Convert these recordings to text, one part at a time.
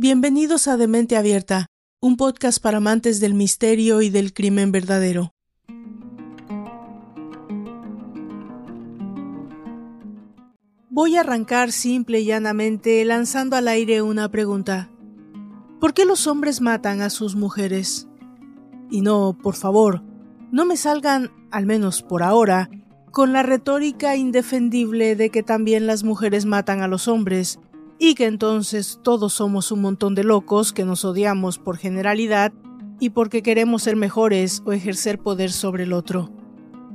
Bienvenidos a Demente Abierta, un podcast para amantes del misterio y del crimen verdadero. Voy a arrancar simple y llanamente lanzando al aire una pregunta. ¿Por qué los hombres matan a sus mujeres? Y no, por favor, no me salgan, al menos por ahora, con la retórica indefendible de que también las mujeres matan a los hombres y que entonces todos somos un montón de locos que nos odiamos por generalidad y porque queremos ser mejores o ejercer poder sobre el otro.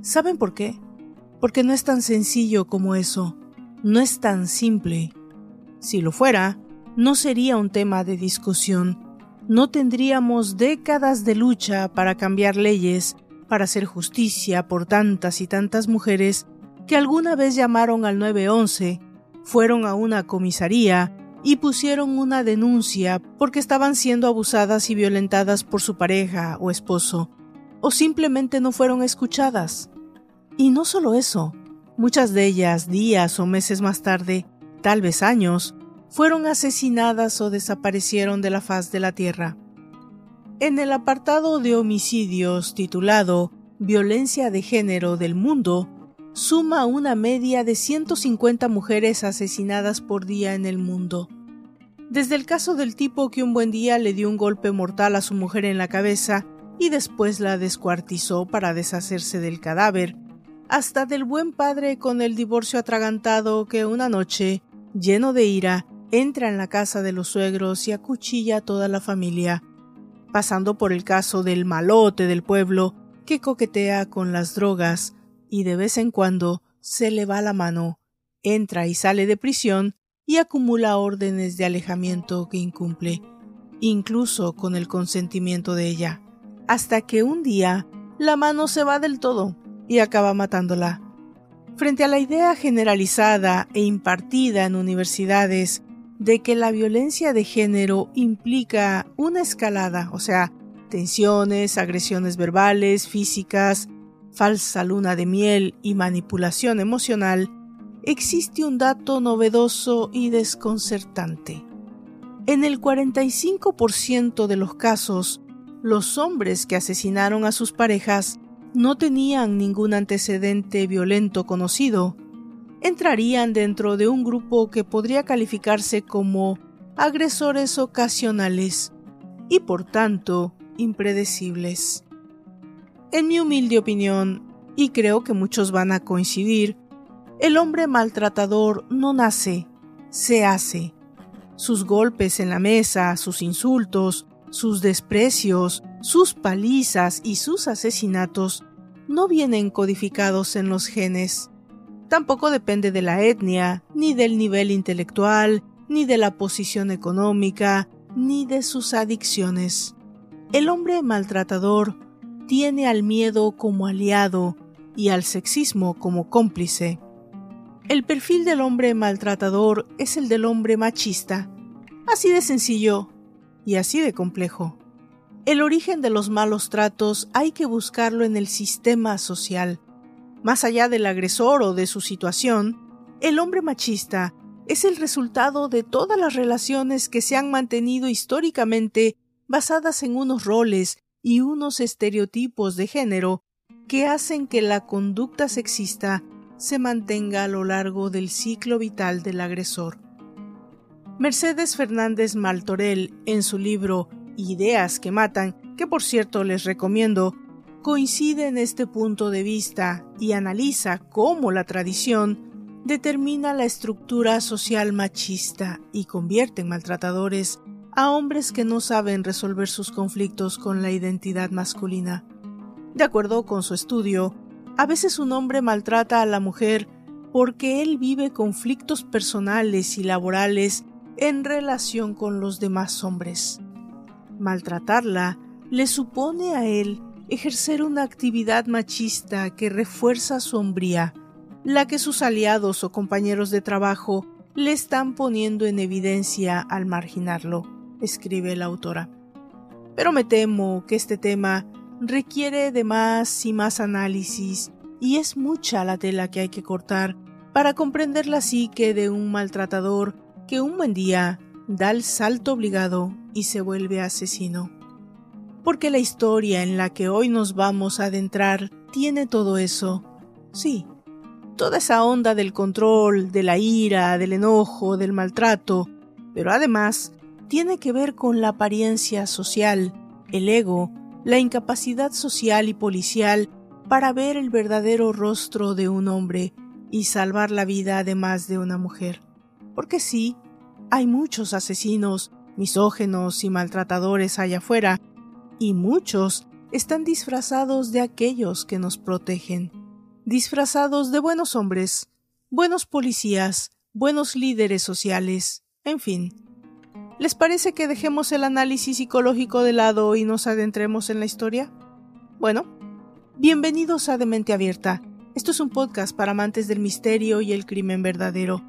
¿Saben por qué? Porque no es tan sencillo como eso, no es tan simple. Si lo fuera, no sería un tema de discusión, no tendríamos décadas de lucha para cambiar leyes, para hacer justicia por tantas y tantas mujeres que alguna vez llamaron al 911 fueron a una comisaría y pusieron una denuncia porque estaban siendo abusadas y violentadas por su pareja o esposo, o simplemente no fueron escuchadas. Y no solo eso, muchas de ellas días o meses más tarde, tal vez años, fueron asesinadas o desaparecieron de la faz de la tierra. En el apartado de homicidios titulado Violencia de Género del Mundo, suma una media de 150 mujeres asesinadas por día en el mundo. Desde el caso del tipo que un buen día le dio un golpe mortal a su mujer en la cabeza y después la descuartizó para deshacerse del cadáver, hasta del buen padre con el divorcio atragantado que una noche, lleno de ira, entra en la casa de los suegros y acuchilla a toda la familia, pasando por el caso del malote del pueblo que coquetea con las drogas, y de vez en cuando se le va la mano, entra y sale de prisión y acumula órdenes de alejamiento que incumple, incluso con el consentimiento de ella, hasta que un día la mano se va del todo y acaba matándola. Frente a la idea generalizada e impartida en universidades de que la violencia de género implica una escalada, o sea, tensiones, agresiones verbales, físicas, falsa luna de miel y manipulación emocional, existe un dato novedoso y desconcertante. En el 45% de los casos, los hombres que asesinaron a sus parejas no tenían ningún antecedente violento conocido. Entrarían dentro de un grupo que podría calificarse como agresores ocasionales y por tanto impredecibles. En mi humilde opinión, y creo que muchos van a coincidir, el hombre maltratador no nace, se hace. Sus golpes en la mesa, sus insultos, sus desprecios, sus palizas y sus asesinatos no vienen codificados en los genes. Tampoco depende de la etnia, ni del nivel intelectual, ni de la posición económica, ni de sus adicciones. El hombre maltratador tiene al miedo como aliado y al sexismo como cómplice. El perfil del hombre maltratador es el del hombre machista, así de sencillo y así de complejo. El origen de los malos tratos hay que buscarlo en el sistema social. Más allá del agresor o de su situación, el hombre machista es el resultado de todas las relaciones que se han mantenido históricamente basadas en unos roles y unos estereotipos de género que hacen que la conducta sexista se mantenga a lo largo del ciclo vital del agresor. Mercedes Fernández Maltorel, en su libro Ideas que Matan, que por cierto les recomiendo, coincide en este punto de vista y analiza cómo la tradición determina la estructura social machista y convierte en maltratadores a hombres que no saben resolver sus conflictos con la identidad masculina. De acuerdo con su estudio, a veces un hombre maltrata a la mujer porque él vive conflictos personales y laborales en relación con los demás hombres. Maltratarla le supone a él ejercer una actividad machista que refuerza su hombría, la que sus aliados o compañeros de trabajo le están poniendo en evidencia al marginarlo escribe la autora. Pero me temo que este tema requiere de más y más análisis y es mucha la tela que hay que cortar para comprender la psique de un maltratador que un buen día da el salto obligado y se vuelve asesino. Porque la historia en la que hoy nos vamos a adentrar tiene todo eso. Sí, toda esa onda del control, de la ira, del enojo, del maltrato, pero además tiene que ver con la apariencia social, el ego, la incapacidad social y policial para ver el verdadero rostro de un hombre y salvar la vida de más de una mujer. Porque sí, hay muchos asesinos, misógenos y maltratadores allá afuera, y muchos están disfrazados de aquellos que nos protegen, disfrazados de buenos hombres, buenos policías, buenos líderes sociales, en fin. ¿Les parece que dejemos el análisis psicológico de lado y nos adentremos en la historia? Bueno, bienvenidos a Demente Abierta. Esto es un podcast para amantes del misterio y el crimen verdadero.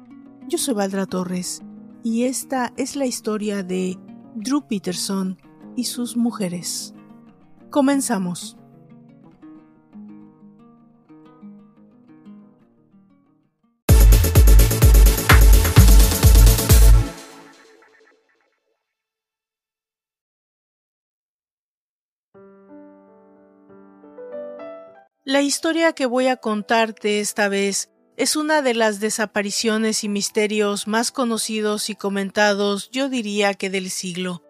Yo soy Valdra Torres y esta es la historia de Drew Peterson y sus mujeres. Comenzamos. La historia que voy a contarte esta vez es una de las desapariciones y misterios más conocidos y comentados, yo diría que del siglo.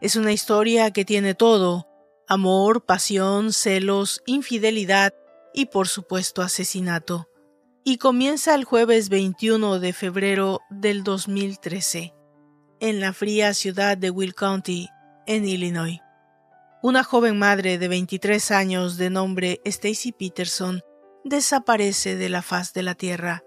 Es una historia que tiene todo amor, pasión, celos, infidelidad y por supuesto asesinato. Y comienza el jueves 21 de febrero del 2013, en la fría ciudad de Will County, en Illinois. Una joven madre de 23 años de nombre Stacy Peterson desaparece de la faz de la tierra.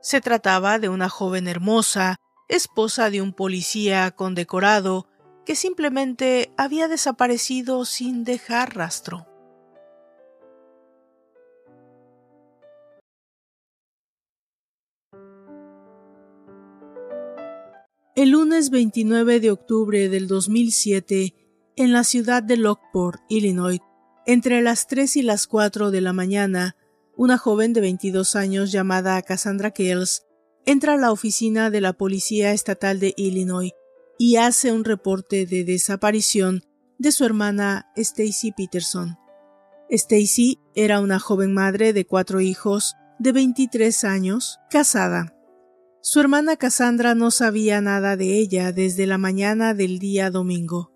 Se trataba de una joven hermosa, esposa de un policía condecorado, que simplemente había desaparecido sin dejar rastro. El lunes 29 de octubre del 2007, en la ciudad de Lockport, Illinois, entre las 3 y las 4 de la mañana, una joven de 22 años llamada Cassandra Kells entra a la oficina de la Policía Estatal de Illinois y hace un reporte de desaparición de su hermana Stacy Peterson. Stacy era una joven madre de cuatro hijos de 23 años, casada. Su hermana Cassandra no sabía nada de ella desde la mañana del día domingo.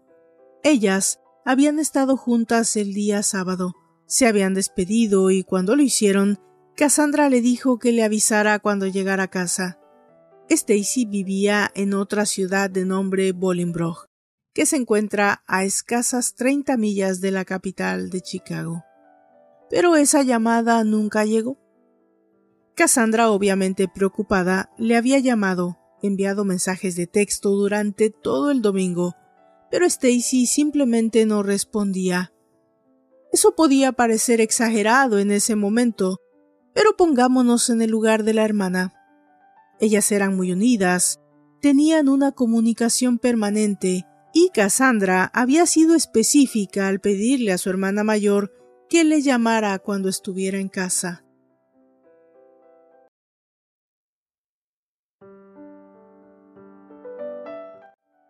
Ellas habían estado juntas el día sábado, se habían despedido y cuando lo hicieron, Cassandra le dijo que le avisara cuando llegara a casa. Stacy vivía en otra ciudad de nombre Bolingbrook, que se encuentra a escasas 30 millas de la capital de Chicago. Pero esa llamada nunca llegó. Cassandra, obviamente preocupada, le había llamado, enviado mensajes de texto durante todo el domingo, pero Stacy simplemente no respondía. Eso podía parecer exagerado en ese momento, pero pongámonos en el lugar de la hermana. Ellas eran muy unidas, tenían una comunicación permanente, y Cassandra había sido específica al pedirle a su hermana mayor que le llamara cuando estuviera en casa.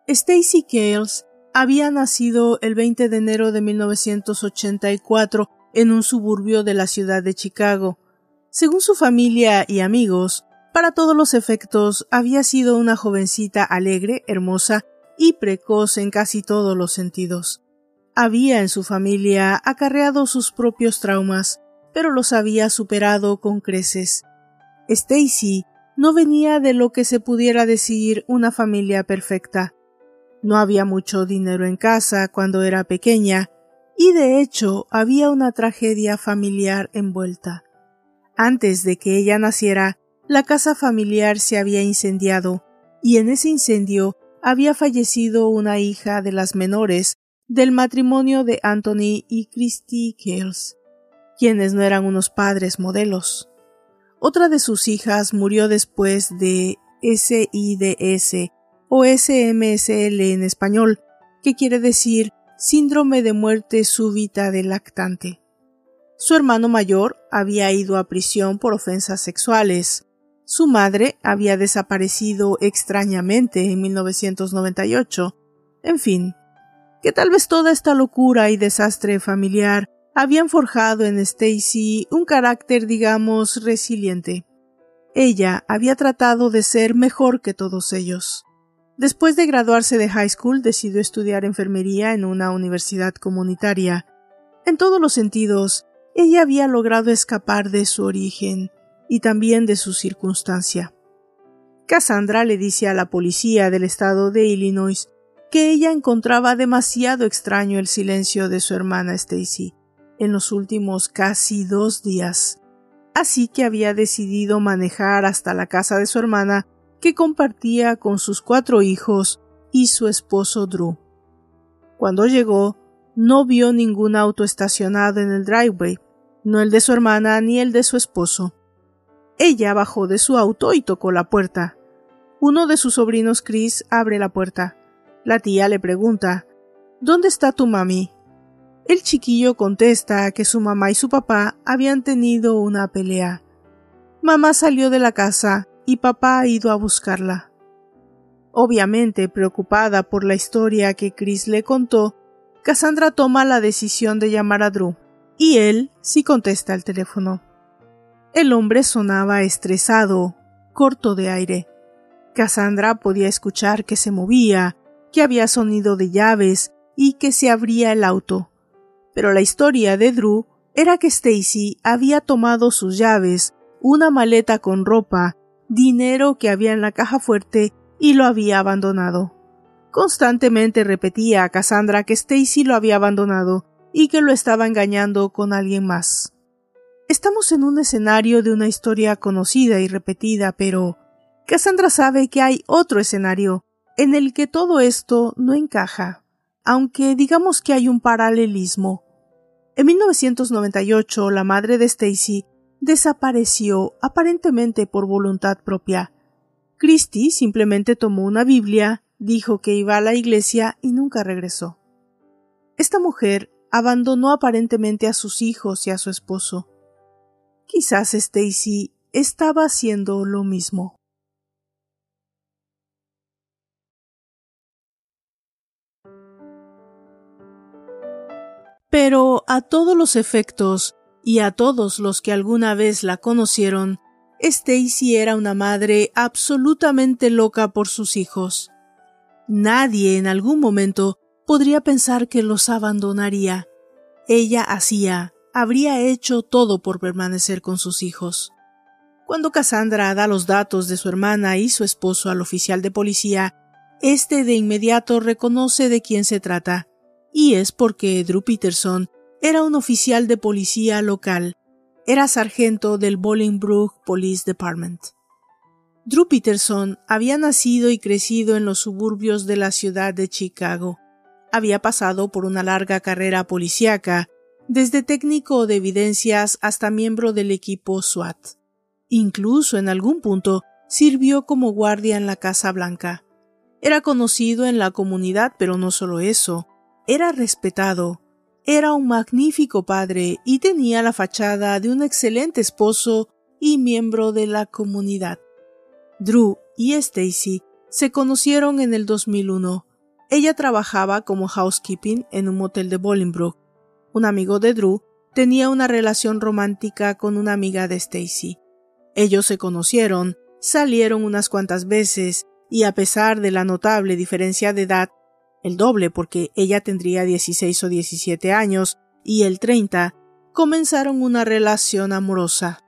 Stacy Cales había nacido el 20 de enero de 1984 en un suburbio de la ciudad de Chicago. Según su familia y amigos, para todos los efectos había sido una jovencita alegre, hermosa y precoz en casi todos los sentidos. Había en su familia acarreado sus propios traumas, pero los había superado con creces. Stacy no venía de lo que se pudiera decir una familia perfecta. No había mucho dinero en casa cuando era pequeña, y de hecho había una tragedia familiar envuelta. Antes de que ella naciera, la casa familiar se había incendiado, y en ese incendio había fallecido una hija de las menores del matrimonio de Anthony y Christy Kells, quienes no eran unos padres modelos. Otra de sus hijas murió después de SIDS o SMSL en español, que quiere decir síndrome de muerte súbita del lactante. Su hermano mayor había ido a prisión por ofensas sexuales. Su madre había desaparecido extrañamente en 1998. En fin, que tal vez toda esta locura y desastre familiar habían forjado en Stacy un carácter, digamos, resiliente. Ella había tratado de ser mejor que todos ellos. Después de graduarse de high school, decidió estudiar enfermería en una universidad comunitaria. En todos los sentidos, ella había logrado escapar de su origen, y también de su circunstancia. Cassandra le dice a la policía del estado de Illinois que ella encontraba demasiado extraño el silencio de su hermana Stacy en los últimos casi dos días, así que había decidido manejar hasta la casa de su hermana que compartía con sus cuatro hijos y su esposo Drew. Cuando llegó, no vio ningún auto estacionado en el driveway, no el de su hermana ni el de su esposo. Ella bajó de su auto y tocó la puerta. Uno de sus sobrinos Chris abre la puerta. La tía le pregunta ¿Dónde está tu mami? El chiquillo contesta que su mamá y su papá habían tenido una pelea. Mamá salió de la casa y papá ha ido a buscarla. Obviamente preocupada por la historia que Chris le contó, Cassandra toma la decisión de llamar a Drew, y él sí contesta el teléfono. El hombre sonaba estresado, corto de aire. Cassandra podía escuchar que se movía, que había sonido de llaves y que se abría el auto. Pero la historia de Drew era que Stacy había tomado sus llaves, una maleta con ropa, dinero que había en la caja fuerte y lo había abandonado. Constantemente repetía a Cassandra que Stacy lo había abandonado y que lo estaba engañando con alguien más. Estamos en un escenario de una historia conocida y repetida, pero Cassandra sabe que hay otro escenario en el que todo esto no encaja, aunque digamos que hay un paralelismo. En 1998, la madre de Stacy desapareció aparentemente por voluntad propia. Christie simplemente tomó una Biblia, dijo que iba a la iglesia y nunca regresó. Esta mujer abandonó aparentemente a sus hijos y a su esposo. Quizás Stacy estaba haciendo lo mismo. Pero a todos los efectos y a todos los que alguna vez la conocieron, Stacy era una madre absolutamente loca por sus hijos. Nadie en algún momento podría pensar que los abandonaría. Ella hacía habría hecho todo por permanecer con sus hijos. Cuando Cassandra da los datos de su hermana y su esposo al oficial de policía, este de inmediato reconoce de quién se trata, y es porque Drew Peterson era un oficial de policía local, era sargento del Bolingbrook Police Department. Drew Peterson había nacido y crecido en los suburbios de la ciudad de Chicago. Había pasado por una larga carrera policíaca desde técnico de evidencias hasta miembro del equipo SWAT. Incluso en algún punto sirvió como guardia en la Casa Blanca. Era conocido en la comunidad, pero no solo eso, era respetado, era un magnífico padre y tenía la fachada de un excelente esposo y miembro de la comunidad. Drew y Stacy se conocieron en el 2001. Ella trabajaba como housekeeping en un motel de Bolingbrook un amigo de Drew, tenía una relación romántica con una amiga de Stacy. Ellos se conocieron, salieron unas cuantas veces, y a pesar de la notable diferencia de edad, el doble porque ella tendría 16 o 17 años y él 30, comenzaron una relación amorosa.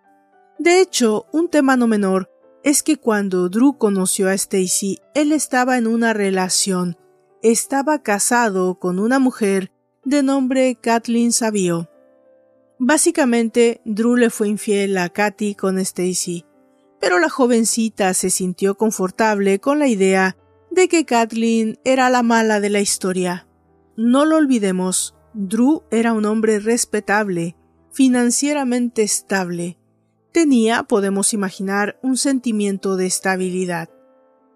De hecho, un tema no menor es que cuando Drew conoció a Stacy, él estaba en una relación, estaba casado con una mujer de nombre Kathleen Savio. Básicamente, Drew le fue infiel a Katy con Stacy, pero la jovencita se sintió confortable con la idea de que Kathleen era la mala de la historia. No lo olvidemos, Drew era un hombre respetable, financieramente estable. Tenía, podemos imaginar, un sentimiento de estabilidad.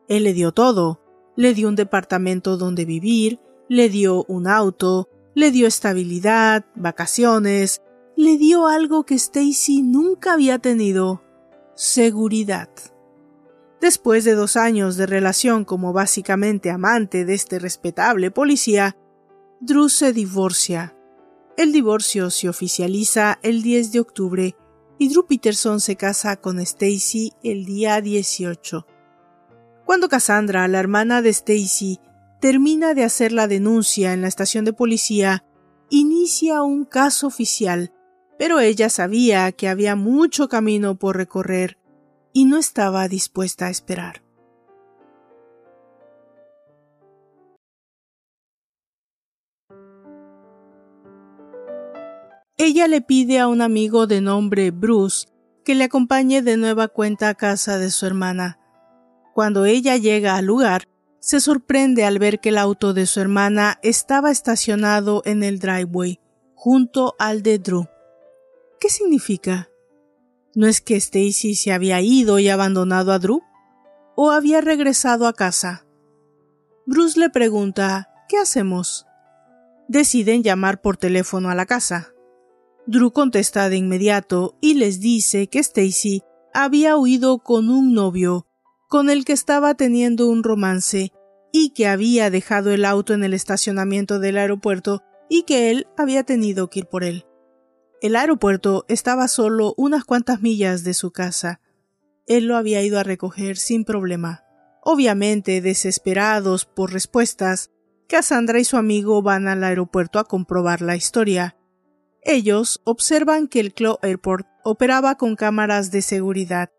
Él le dio todo, le dio un departamento donde vivir, le dio un auto, le dio estabilidad, vacaciones, le dio algo que Stacy nunca había tenido, seguridad. Después de dos años de relación como básicamente amante de este respetable policía, Drew se divorcia. El divorcio se oficializa el 10 de octubre y Drew Peterson se casa con Stacy el día 18. Cuando Cassandra, la hermana de Stacy, termina de hacer la denuncia en la estación de policía, inicia un caso oficial, pero ella sabía que había mucho camino por recorrer y no estaba dispuesta a esperar. Ella le pide a un amigo de nombre Bruce que le acompañe de nueva cuenta a casa de su hermana. Cuando ella llega al lugar, se sorprende al ver que el auto de su hermana estaba estacionado en el driveway, junto al de Drew. ¿Qué significa? ¿No es que Stacy se había ido y abandonado a Drew? ¿O había regresado a casa? Bruce le pregunta ¿Qué hacemos? Deciden llamar por teléfono a la casa. Drew contesta de inmediato y les dice que Stacy había huido con un novio con el que estaba teniendo un romance y que había dejado el auto en el estacionamiento del aeropuerto y que él había tenido que ir por él. El aeropuerto estaba solo unas cuantas millas de su casa. Él lo había ido a recoger sin problema. Obviamente, desesperados por respuestas, Cassandra y su amigo van al aeropuerto a comprobar la historia. Ellos observan que el Claw Airport operaba con cámaras de seguridad,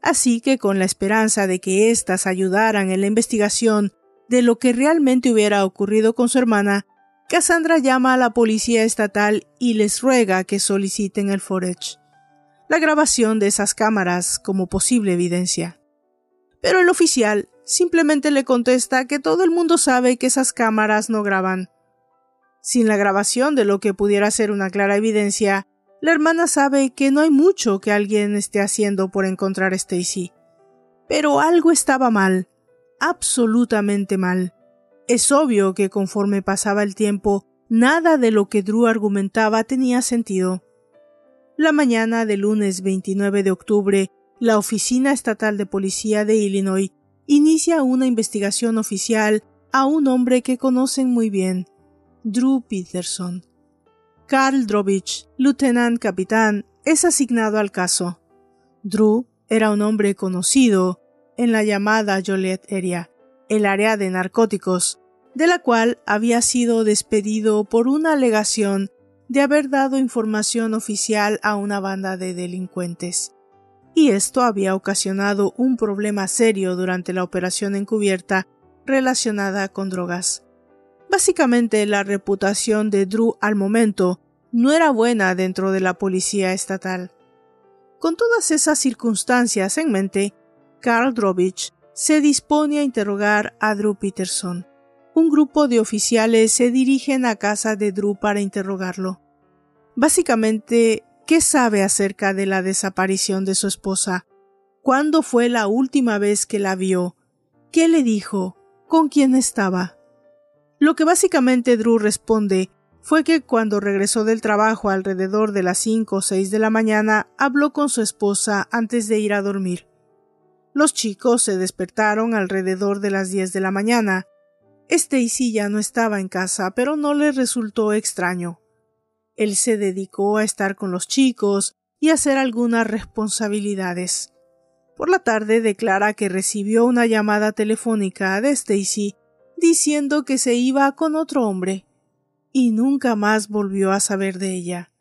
así que con la esperanza de que éstas ayudaran en la investigación de lo que realmente hubiera ocurrido con su hermana, Cassandra llama a la policía estatal y les ruega que soliciten el forage, la grabación de esas cámaras como posible evidencia. Pero el oficial simplemente le contesta que todo el mundo sabe que esas cámaras no graban. Sin la grabación de lo que pudiera ser una clara evidencia, la hermana sabe que no hay mucho que alguien esté haciendo por encontrar a Stacy. Pero algo estaba mal, absolutamente mal. Es obvio que conforme pasaba el tiempo, nada de lo que Drew argumentaba tenía sentido. La mañana del lunes 29 de octubre, la Oficina Estatal de Policía de Illinois inicia una investigación oficial a un hombre que conocen muy bien, Drew Peterson. Carl Drovich, lieutenant capitán, es asignado al caso. Drew era un hombre conocido en la llamada Joliet Area, el área de narcóticos, de la cual había sido despedido por una alegación de haber dado información oficial a una banda de delincuentes. Y esto había ocasionado un problema serio durante la operación encubierta relacionada con drogas. Básicamente la reputación de Drew al momento no era buena dentro de la policía estatal. Con todas esas circunstancias en mente, Carl Drovich se dispone a interrogar a Drew Peterson un grupo de oficiales se dirigen a casa de Drew para interrogarlo. Básicamente, ¿qué sabe acerca de la desaparición de su esposa? ¿Cuándo fue la última vez que la vio? ¿Qué le dijo? ¿Con quién estaba? Lo que básicamente Drew responde fue que cuando regresó del trabajo alrededor de las cinco o seis de la mañana habló con su esposa antes de ir a dormir. Los chicos se despertaron alrededor de las diez de la mañana Stacy ya no estaba en casa, pero no le resultó extraño. Él se dedicó a estar con los chicos y hacer algunas responsabilidades. Por la tarde declara que recibió una llamada telefónica de Stacy diciendo que se iba con otro hombre y nunca más volvió a saber de ella.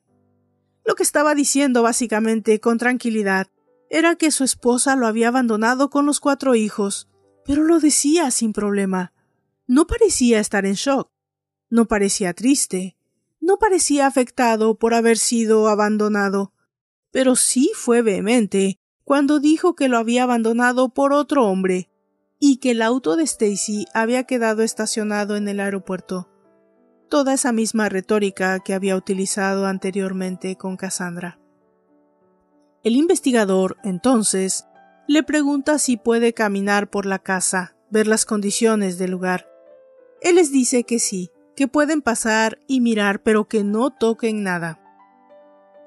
Lo que estaba diciendo básicamente con tranquilidad era que su esposa lo había abandonado con los cuatro hijos, pero lo decía sin problema. No parecía estar en shock, no parecía triste, no parecía afectado por haber sido abandonado, pero sí fue vehemente cuando dijo que lo había abandonado por otro hombre y que el auto de Stacy había quedado estacionado en el aeropuerto. Toda esa misma retórica que había utilizado anteriormente con Cassandra. El investigador, entonces, le pregunta si puede caminar por la casa, ver las condiciones del lugar, él les dice que sí, que pueden pasar y mirar, pero que no toquen nada.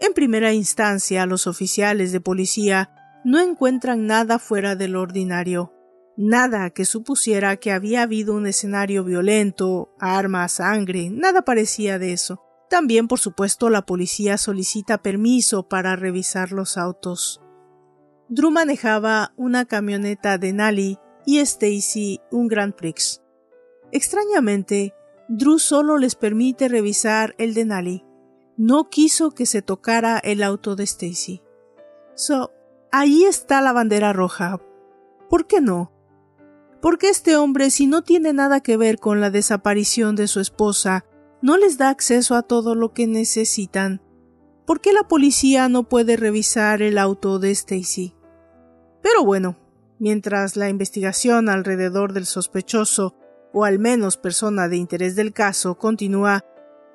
En primera instancia, los oficiales de policía no encuentran nada fuera del ordinario, nada que supusiera que había habido un escenario violento, armas, sangre, nada parecía de eso. También, por supuesto, la policía solicita permiso para revisar los autos. Drew manejaba una camioneta de Nally y Stacy un Grand Prix. Extrañamente, Drew solo les permite revisar el de Nally. No quiso que se tocara el auto de Stacy. So, ahí está la bandera roja. ¿Por qué no? Porque este hombre, si no tiene nada que ver con la desaparición de su esposa, no les da acceso a todo lo que necesitan? ¿Por qué la policía no puede revisar el auto de Stacy? Pero bueno, mientras la investigación alrededor del sospechoso, o al menos persona de interés del caso, continúa,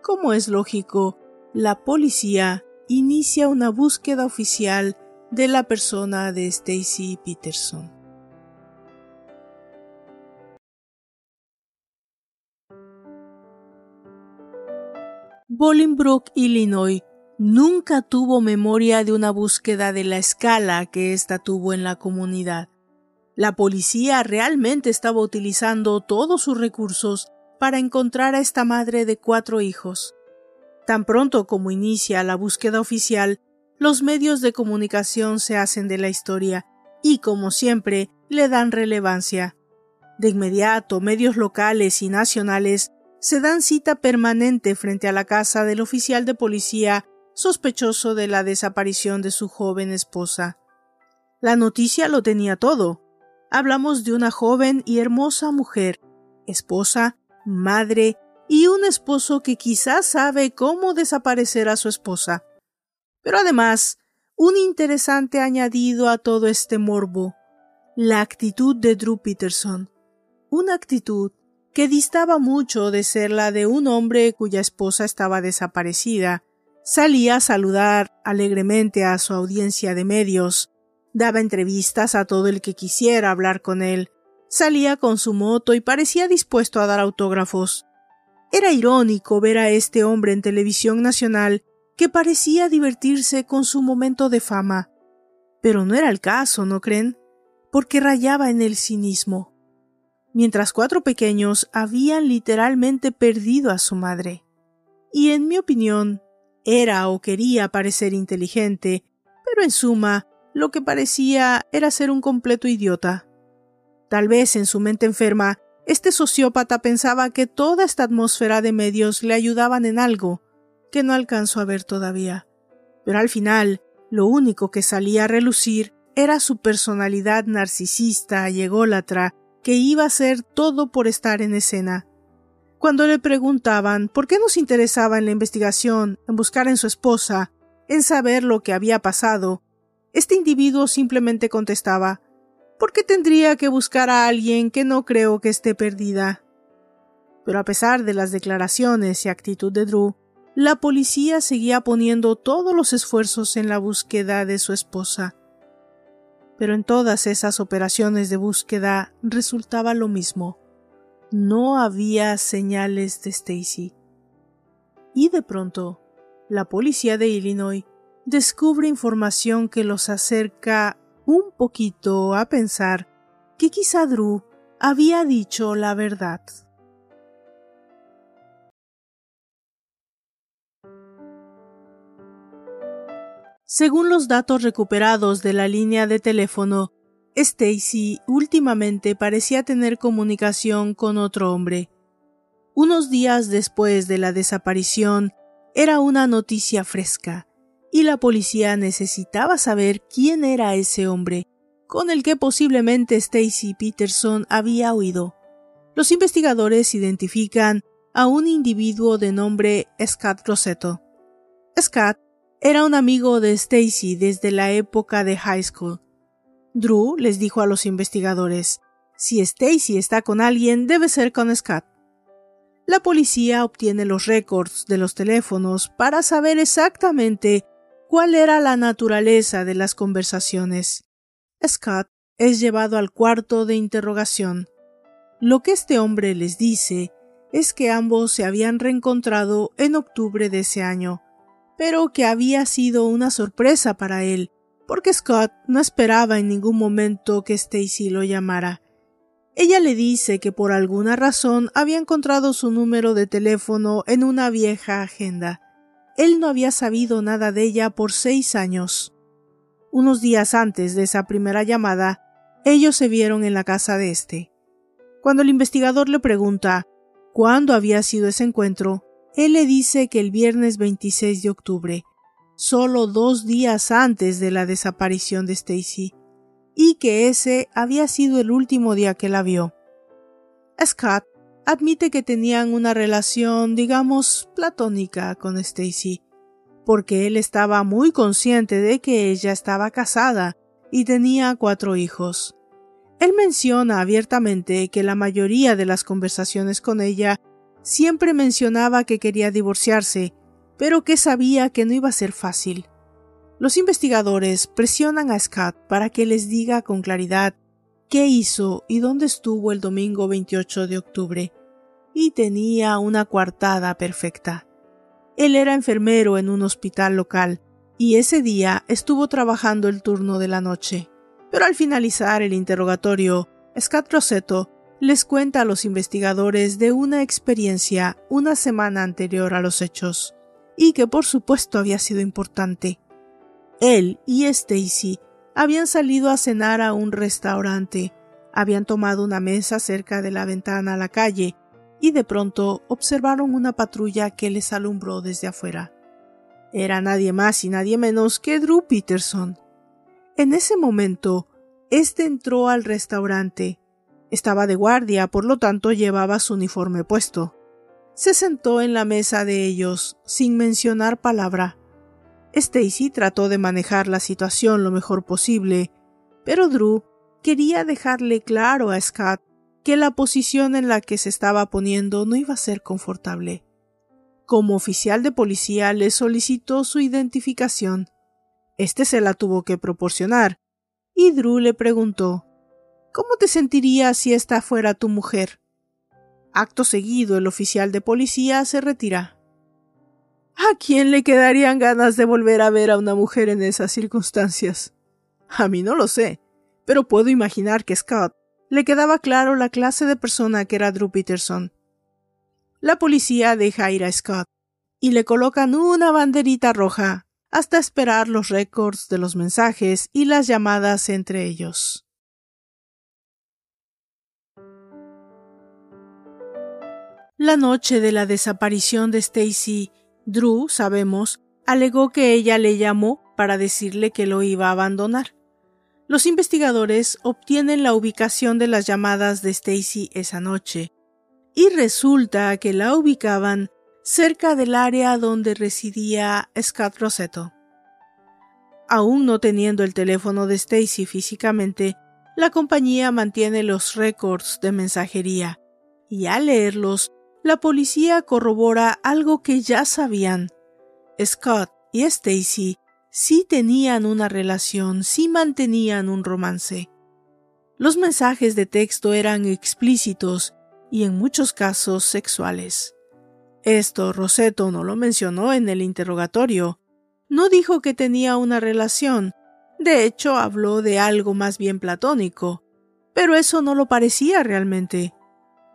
como es lógico, la policía inicia una búsqueda oficial de la persona de Stacy Peterson. Bolingbrook, Illinois, nunca tuvo memoria de una búsqueda de la escala que ésta tuvo en la comunidad. La policía realmente estaba utilizando todos sus recursos para encontrar a esta madre de cuatro hijos. Tan pronto como inicia la búsqueda oficial, los medios de comunicación se hacen de la historia y, como siempre, le dan relevancia. De inmediato, medios locales y nacionales se dan cita permanente frente a la casa del oficial de policía sospechoso de la desaparición de su joven esposa. La noticia lo tenía todo. Hablamos de una joven y hermosa mujer, esposa, madre y un esposo que quizás sabe cómo desaparecer a su esposa. Pero además, un interesante añadido a todo este morbo, la actitud de Drew Peterson. Una actitud que distaba mucho de ser la de un hombre cuya esposa estaba desaparecida Salía a saludar alegremente a su audiencia de medios, daba entrevistas a todo el que quisiera hablar con él, salía con su moto y parecía dispuesto a dar autógrafos. Era irónico ver a este hombre en televisión nacional que parecía divertirse con su momento de fama. Pero no era el caso, ¿no creen? Porque rayaba en el cinismo. Mientras cuatro pequeños habían literalmente perdido a su madre. Y en mi opinión, era o quería parecer inteligente, pero en suma, lo que parecía era ser un completo idiota. Tal vez en su mente enferma, este sociópata pensaba que toda esta atmósfera de medios le ayudaban en algo, que no alcanzó a ver todavía. Pero al final, lo único que salía a relucir era su personalidad narcisista y ególatra, que iba a ser todo por estar en escena. Cuando le preguntaban por qué nos interesaba en la investigación, en buscar en su esposa, en saber lo que había pasado, este individuo simplemente contestaba ¿Por qué tendría que buscar a alguien que no creo que esté perdida? Pero a pesar de las declaraciones y actitud de Drew, la policía seguía poniendo todos los esfuerzos en la búsqueda de su esposa. Pero en todas esas operaciones de búsqueda resultaba lo mismo no había señales de Stacy. Y de pronto, la policía de Illinois descubre información que los acerca un poquito a pensar que quizá Drew había dicho la verdad. Según los datos recuperados de la línea de teléfono Stacy últimamente parecía tener comunicación con otro hombre. Unos días después de la desaparición, era una noticia fresca, y la policía necesitaba saber quién era ese hombre, con el que posiblemente Stacy Peterson había huido. Los investigadores identifican a un individuo de nombre Scott Rosetto. Scott era un amigo de Stacy desde la época de high school Drew les dijo a los investigadores, si Stacy está con alguien, debe ser con Scott. La policía obtiene los récords de los teléfonos para saber exactamente cuál era la naturaleza de las conversaciones. Scott es llevado al cuarto de interrogación. Lo que este hombre les dice es que ambos se habían reencontrado en octubre de ese año, pero que había sido una sorpresa para él porque Scott no esperaba en ningún momento que Stacy lo llamara. Ella le dice que por alguna razón había encontrado su número de teléfono en una vieja agenda. Él no había sabido nada de ella por seis años. Unos días antes de esa primera llamada, ellos se vieron en la casa de este. Cuando el investigador le pregunta cuándo había sido ese encuentro, él le dice que el viernes 26 de octubre, solo dos días antes de la desaparición de Stacy y que ese había sido el último día que la vio. Scott admite que tenían una relación, digamos, platónica con Stacy, porque él estaba muy consciente de que ella estaba casada y tenía cuatro hijos. Él menciona abiertamente que la mayoría de las conversaciones con ella siempre mencionaba que quería divorciarse, pero que sabía que no iba a ser fácil. Los investigadores presionan a Scott para que les diga con claridad qué hizo y dónde estuvo el domingo 28 de octubre, y tenía una coartada perfecta. Él era enfermero en un hospital local, y ese día estuvo trabajando el turno de la noche. Pero al finalizar el interrogatorio, Scott Rosetto les cuenta a los investigadores de una experiencia una semana anterior a los hechos, y que por supuesto había sido importante. Él y Stacy habían salido a cenar a un restaurante, habían tomado una mesa cerca de la ventana a la calle y de pronto observaron una patrulla que les alumbró desde afuera. Era nadie más y nadie menos que Drew Peterson. En ese momento, este entró al restaurante. Estaba de guardia, por lo tanto llevaba su uniforme puesto. Se sentó en la mesa de ellos, sin mencionar palabra, Stacy trató de manejar la situación lo mejor posible, pero Drew quería dejarle claro a Scott que la posición en la que se estaba poniendo no iba a ser confortable. Como oficial de policía le solicitó su identificación. Este se la tuvo que proporcionar, y Drew le preguntó ¿Cómo te sentirías si esta fuera tu mujer? Acto seguido el oficial de policía se retira. ¿A quién le quedarían ganas de volver a ver a una mujer en esas circunstancias? A mí no lo sé, pero puedo imaginar que Scott le quedaba claro la clase de persona que era Drew Peterson. La policía deja ir a Scott y le colocan una banderita roja hasta esperar los récords de los mensajes y las llamadas entre ellos. La noche de la desaparición de Stacy Drew, sabemos, alegó que ella le llamó para decirle que lo iba a abandonar. Los investigadores obtienen la ubicación de las llamadas de Stacy esa noche, y resulta que la ubicaban cerca del área donde residía Scott Rosetto. Aún no teniendo el teléfono de Stacy físicamente, la compañía mantiene los récords de mensajería, y al leerlos la policía corrobora algo que ya sabían. Scott y Stacy sí tenían una relación, sí mantenían un romance. Los mensajes de texto eran explícitos y en muchos casos sexuales. Esto Roseto no lo mencionó en el interrogatorio. No dijo que tenía una relación. De hecho, habló de algo más bien platónico. Pero eso no lo parecía realmente.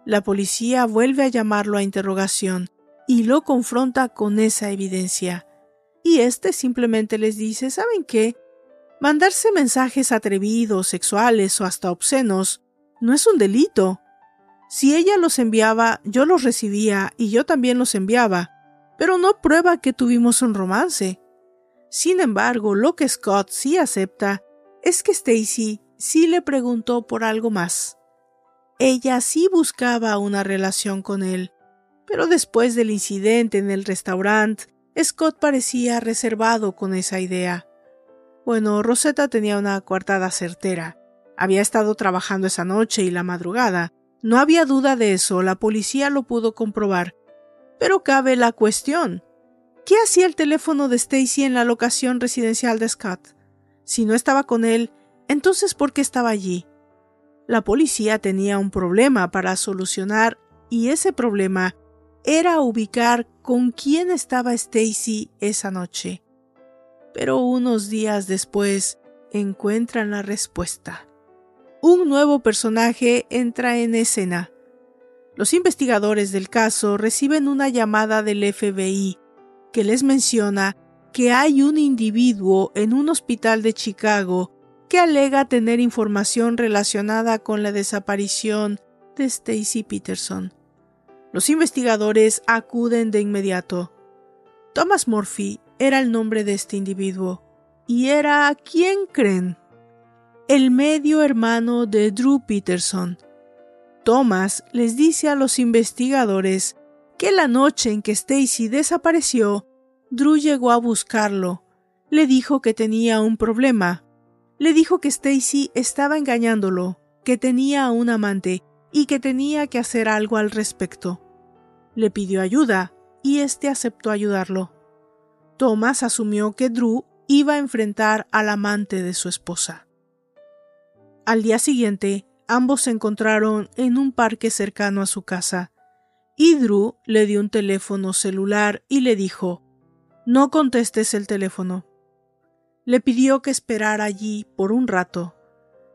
La policía vuelve a llamarlo a interrogación y lo confronta con esa evidencia. Y éste simplemente les dice, ¿saben qué? Mandarse mensajes atrevidos, sexuales o hasta obscenos no es un delito. Si ella los enviaba, yo los recibía y yo también los enviaba, pero no prueba que tuvimos un romance. Sin embargo, lo que Scott sí acepta es que Stacy sí le preguntó por algo más. Ella sí buscaba una relación con él, pero después del incidente en el restaurante, Scott parecía reservado con esa idea. Bueno, Rosetta tenía una coartada certera. Había estado trabajando esa noche y la madrugada. No había duda de eso, la policía lo pudo comprobar. Pero cabe la cuestión. ¿Qué hacía el teléfono de Stacy en la locación residencial de Scott? Si no estaba con él, entonces ¿por qué estaba allí? La policía tenía un problema para solucionar y ese problema era ubicar con quién estaba Stacy esa noche. Pero unos días después, encuentran la respuesta. Un nuevo personaje entra en escena. Los investigadores del caso reciben una llamada del FBI que les menciona que hay un individuo en un hospital de Chicago que alega tener información relacionada con la desaparición de Stacy Peterson. Los investigadores acuden de inmediato. Thomas Murphy era el nombre de este individuo. Y era, ¿quién creen? El medio hermano de Drew Peterson. Thomas les dice a los investigadores que la noche en que Stacy desapareció, Drew llegó a buscarlo. Le dijo que tenía un problema. Le dijo que Stacy estaba engañándolo, que tenía un amante y que tenía que hacer algo al respecto. Le pidió ayuda y éste aceptó ayudarlo. Thomas asumió que Drew iba a enfrentar al amante de su esposa. Al día siguiente, ambos se encontraron en un parque cercano a su casa, y Drew le dio un teléfono celular y le dijo No contestes el teléfono. Le pidió que esperara allí por un rato.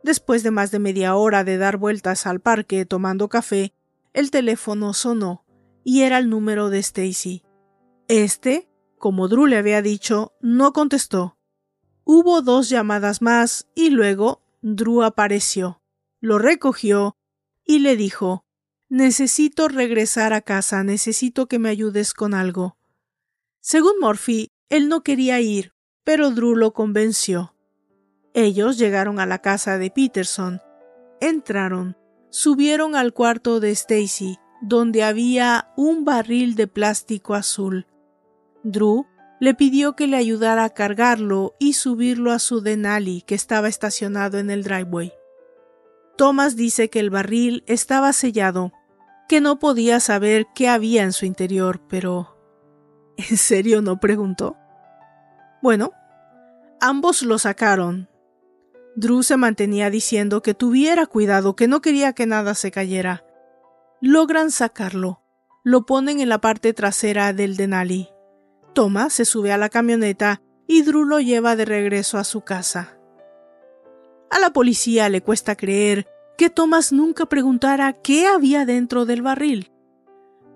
Después de más de media hora de dar vueltas al parque tomando café, el teléfono sonó y era el número de Stacy. Este, como Drew le había dicho, no contestó. Hubo dos llamadas más y luego Drew apareció, lo recogió y le dijo Necesito regresar a casa, necesito que me ayudes con algo. Según Murphy, él no quería ir, pero Drew lo convenció. Ellos llegaron a la casa de Peterson, entraron, subieron al cuarto de Stacy donde había un barril de plástico azul. Drew le pidió que le ayudara a cargarlo y subirlo a su Denali que estaba estacionado en el driveway. Thomas dice que el barril estaba sellado, que no podía saber qué había en su interior, pero... ¿En serio no preguntó? Bueno, ambos lo sacaron. Drew se mantenía diciendo que tuviera cuidado, que no quería que nada se cayera. Logran sacarlo. Lo ponen en la parte trasera del Denali. Thomas se sube a la camioneta y Drew lo lleva de regreso a su casa. A la policía le cuesta creer que Thomas nunca preguntara qué había dentro del barril.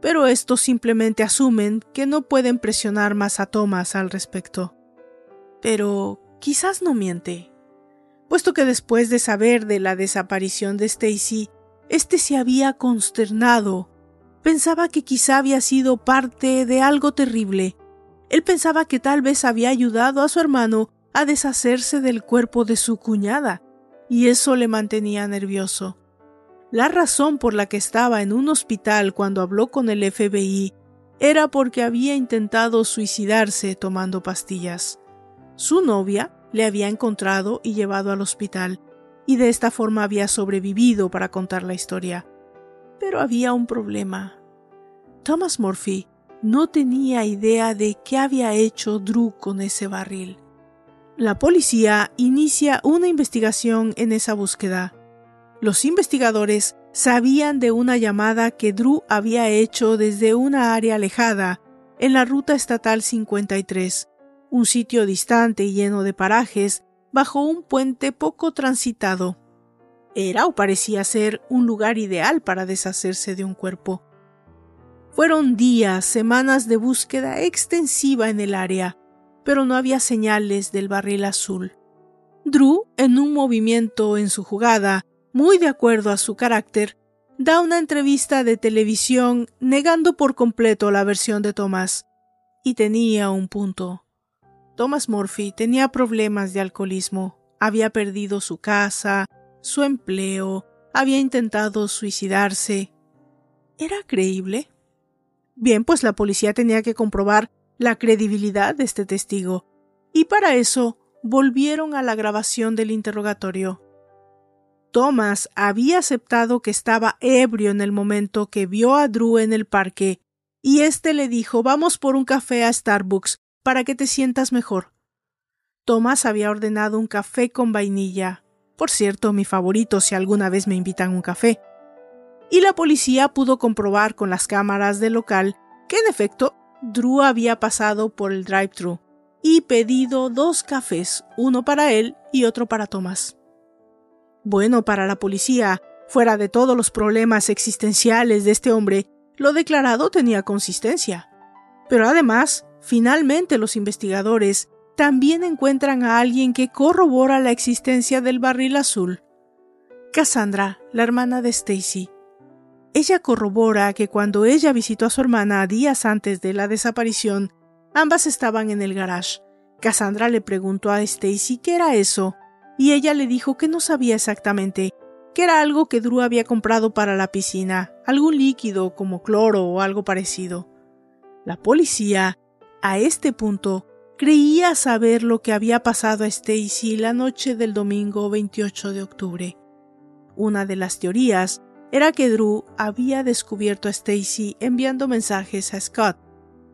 Pero estos simplemente asumen que no pueden presionar más a Thomas al respecto. Pero quizás no miente, puesto que después de saber de la desaparición de Stacy, este se había consternado. Pensaba que quizá había sido parte de algo terrible. Él pensaba que tal vez había ayudado a su hermano a deshacerse del cuerpo de su cuñada, y eso le mantenía nervioso. La razón por la que estaba en un hospital cuando habló con el FBI era porque había intentado suicidarse tomando pastillas. Su novia le había encontrado y llevado al hospital, y de esta forma había sobrevivido para contar la historia. Pero había un problema. Thomas Murphy no tenía idea de qué había hecho Drew con ese barril. La policía inicia una investigación en esa búsqueda. Los investigadores sabían de una llamada que Drew había hecho desde una área alejada en la ruta estatal 53, un sitio distante y lleno de parajes bajo un puente poco transitado. Era o parecía ser un lugar ideal para deshacerse de un cuerpo. Fueron días, semanas de búsqueda extensiva en el área, pero no había señales del barril azul. Drew, en un movimiento en su jugada, muy de acuerdo a su carácter, da una entrevista de televisión negando por completo la versión de Thomas. Y tenía un punto. Thomas Murphy tenía problemas de alcoholismo, había perdido su casa, su empleo, había intentado suicidarse. ¿Era creíble? Bien, pues la policía tenía que comprobar la credibilidad de este testigo, y para eso volvieron a la grabación del interrogatorio. Thomas había aceptado que estaba ebrio en el momento que vio a Drew en el parque, y éste le dijo vamos por un café a Starbucks para que te sientas mejor. Tomás había ordenado un café con vainilla, por cierto, mi favorito si alguna vez me invitan un café. Y la policía pudo comprobar con las cámaras del local que en efecto Drew había pasado por el drive-thru. y pedido dos cafés, uno para él y otro para Tomás. Bueno, para la policía, fuera de todos los problemas existenciales de este hombre, lo declarado tenía consistencia. Pero además, finalmente los investigadores también encuentran a alguien que corrobora la existencia del barril azul. Cassandra, la hermana de Stacy. Ella corrobora que cuando ella visitó a su hermana días antes de la desaparición, ambas estaban en el garage. Cassandra le preguntó a Stacy qué era eso, y ella le dijo que no sabía exactamente, que era algo que Drew había comprado para la piscina, algún líquido como cloro o algo parecido. La policía, a este punto, creía saber lo que había pasado a Stacy la noche del domingo 28 de octubre. Una de las teorías era que Drew había descubierto a Stacy enviando mensajes a Scott.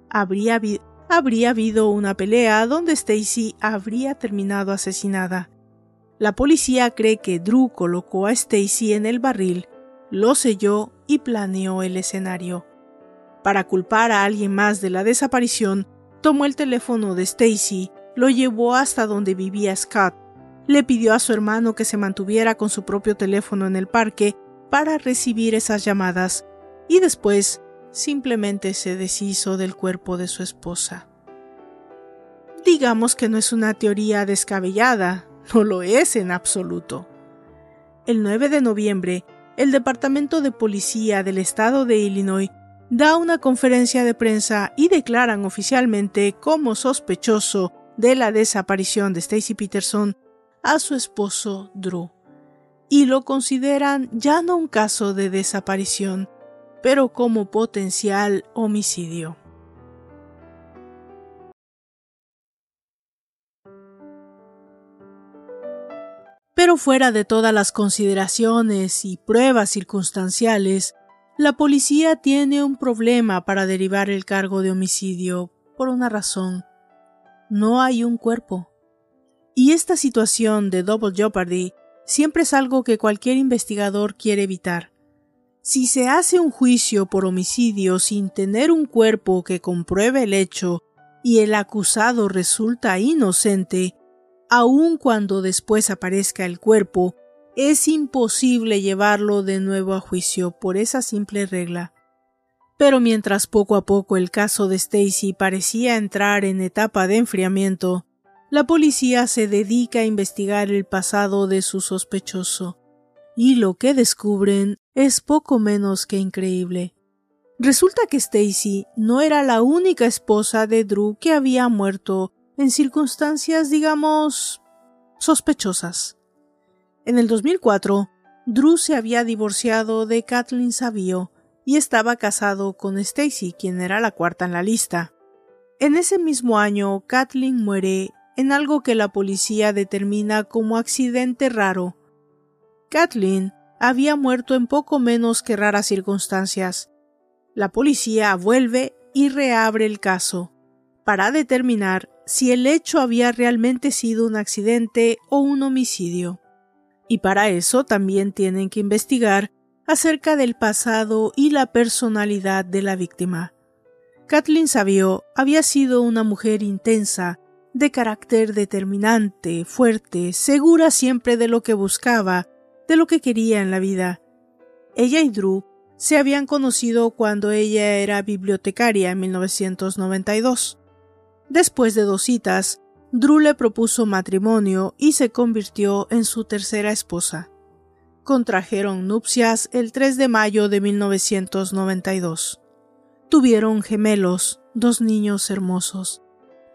Habría, habría habido una pelea donde Stacy habría terminado asesinada. La policía cree que Drew colocó a Stacy en el barril, lo selló y planeó el escenario. Para culpar a alguien más de la desaparición, tomó el teléfono de Stacy, lo llevó hasta donde vivía Scott, le pidió a su hermano que se mantuviera con su propio teléfono en el parque para recibir esas llamadas y después simplemente se deshizo del cuerpo de su esposa. Digamos que no es una teoría descabellada, no lo es en absoluto. El 9 de noviembre, el Departamento de Policía del Estado de Illinois da una conferencia de prensa y declaran oficialmente como sospechoso de la desaparición de Stacy Peterson a su esposo Drew, y lo consideran ya no un caso de desaparición, pero como potencial homicidio. Pero fuera de todas las consideraciones y pruebas circunstanciales, la policía tiene un problema para derivar el cargo de homicidio por una razón. No hay un cuerpo. Y esta situación de double jeopardy siempre es algo que cualquier investigador quiere evitar. Si se hace un juicio por homicidio sin tener un cuerpo que compruebe el hecho y el acusado resulta inocente, aun cuando después aparezca el cuerpo, es imposible llevarlo de nuevo a juicio por esa simple regla. Pero mientras poco a poco el caso de Stacy parecía entrar en etapa de enfriamiento, la policía se dedica a investigar el pasado de su sospechoso, y lo que descubren es poco menos que increíble. Resulta que Stacy no era la única esposa de Drew que había muerto en circunstancias, digamos, sospechosas. En el 2004, Drew se había divorciado de Kathleen Savio y estaba casado con Stacy, quien era la cuarta en la lista. En ese mismo año, Kathleen muere en algo que la policía determina como accidente raro. Kathleen había muerto en poco menos que raras circunstancias. La policía vuelve y reabre el caso para determinar si el hecho había realmente sido un accidente o un homicidio. Y para eso también tienen que investigar acerca del pasado y la personalidad de la víctima. Kathleen Savio había sido una mujer intensa, de carácter determinante, fuerte, segura siempre de lo que buscaba, de lo que quería en la vida. Ella y Drew se habían conocido cuando ella era bibliotecaria en 1992. Después de dos citas, Drew le propuso matrimonio y se convirtió en su tercera esposa. Contrajeron nupcias el 3 de mayo de 1992. Tuvieron gemelos, dos niños hermosos.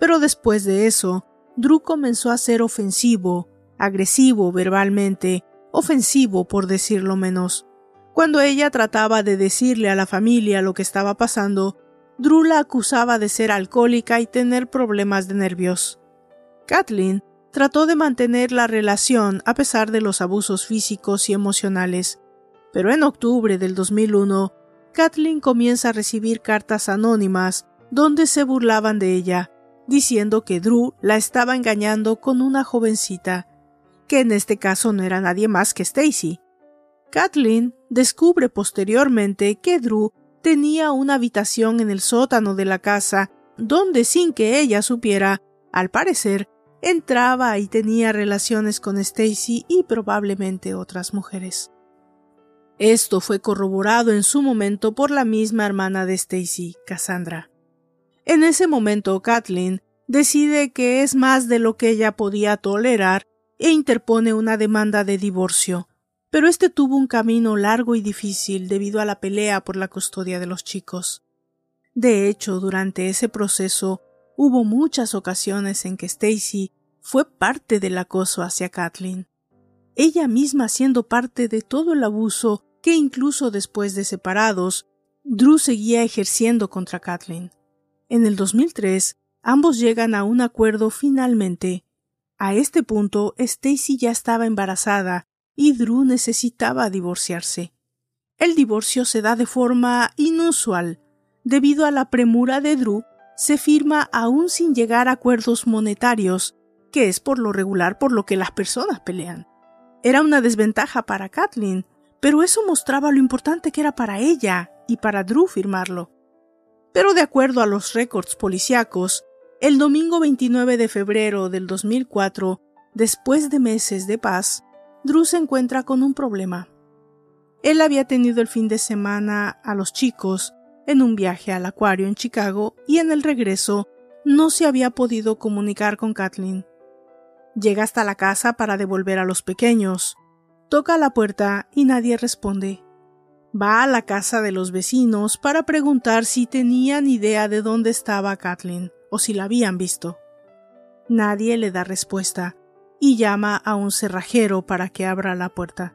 Pero después de eso, Drew comenzó a ser ofensivo, agresivo verbalmente, ofensivo por decirlo menos. Cuando ella trataba de decirle a la familia lo que estaba pasando, Drew la acusaba de ser alcohólica y tener problemas de nervios. Kathleen trató de mantener la relación a pesar de los abusos físicos y emocionales, pero en octubre del 2001, Kathleen comienza a recibir cartas anónimas donde se burlaban de ella, diciendo que Drew la estaba engañando con una jovencita, que en este caso no era nadie más que Stacy. Kathleen descubre posteriormente que Drew tenía una habitación en el sótano de la casa donde sin que ella supiera Al parecer, entraba y tenía relaciones con Stacy y probablemente otras mujeres. Esto fue corroborado en su momento por la misma hermana de Stacy, Cassandra. En ese momento, Kathleen decide que es más de lo que ella podía tolerar e interpone una demanda de divorcio, pero este tuvo un camino largo y difícil debido a la pelea por la custodia de los chicos. De hecho, durante ese proceso hubo muchas ocasiones en que Stacy fue parte del acoso hacia Kathleen, ella misma siendo parte de todo el abuso que incluso después de separados, Drew seguía ejerciendo contra Kathleen. En el 2003, ambos llegan a un acuerdo finalmente. A este punto, Stacy ya estaba embarazada y Drew necesitaba divorciarse. El divorcio se da de forma inusual. Debido a la premura de Drew, se firma aún sin llegar a acuerdos monetarios, que es por lo regular por lo que las personas pelean. Era una desventaja para Kathleen, pero eso mostraba lo importante que era para ella y para Drew firmarlo. Pero de acuerdo a los récords policíacos, el domingo 29 de febrero del 2004, después de meses de paz, Drew se encuentra con un problema. Él había tenido el fin de semana a los chicos en un viaje al acuario en Chicago y en el regreso no se había podido comunicar con Kathleen. Llega hasta la casa para devolver a los pequeños. Toca la puerta y nadie responde. Va a la casa de los vecinos para preguntar si tenían idea de dónde estaba Kathleen o si la habían visto. Nadie le da respuesta y llama a un cerrajero para que abra la puerta.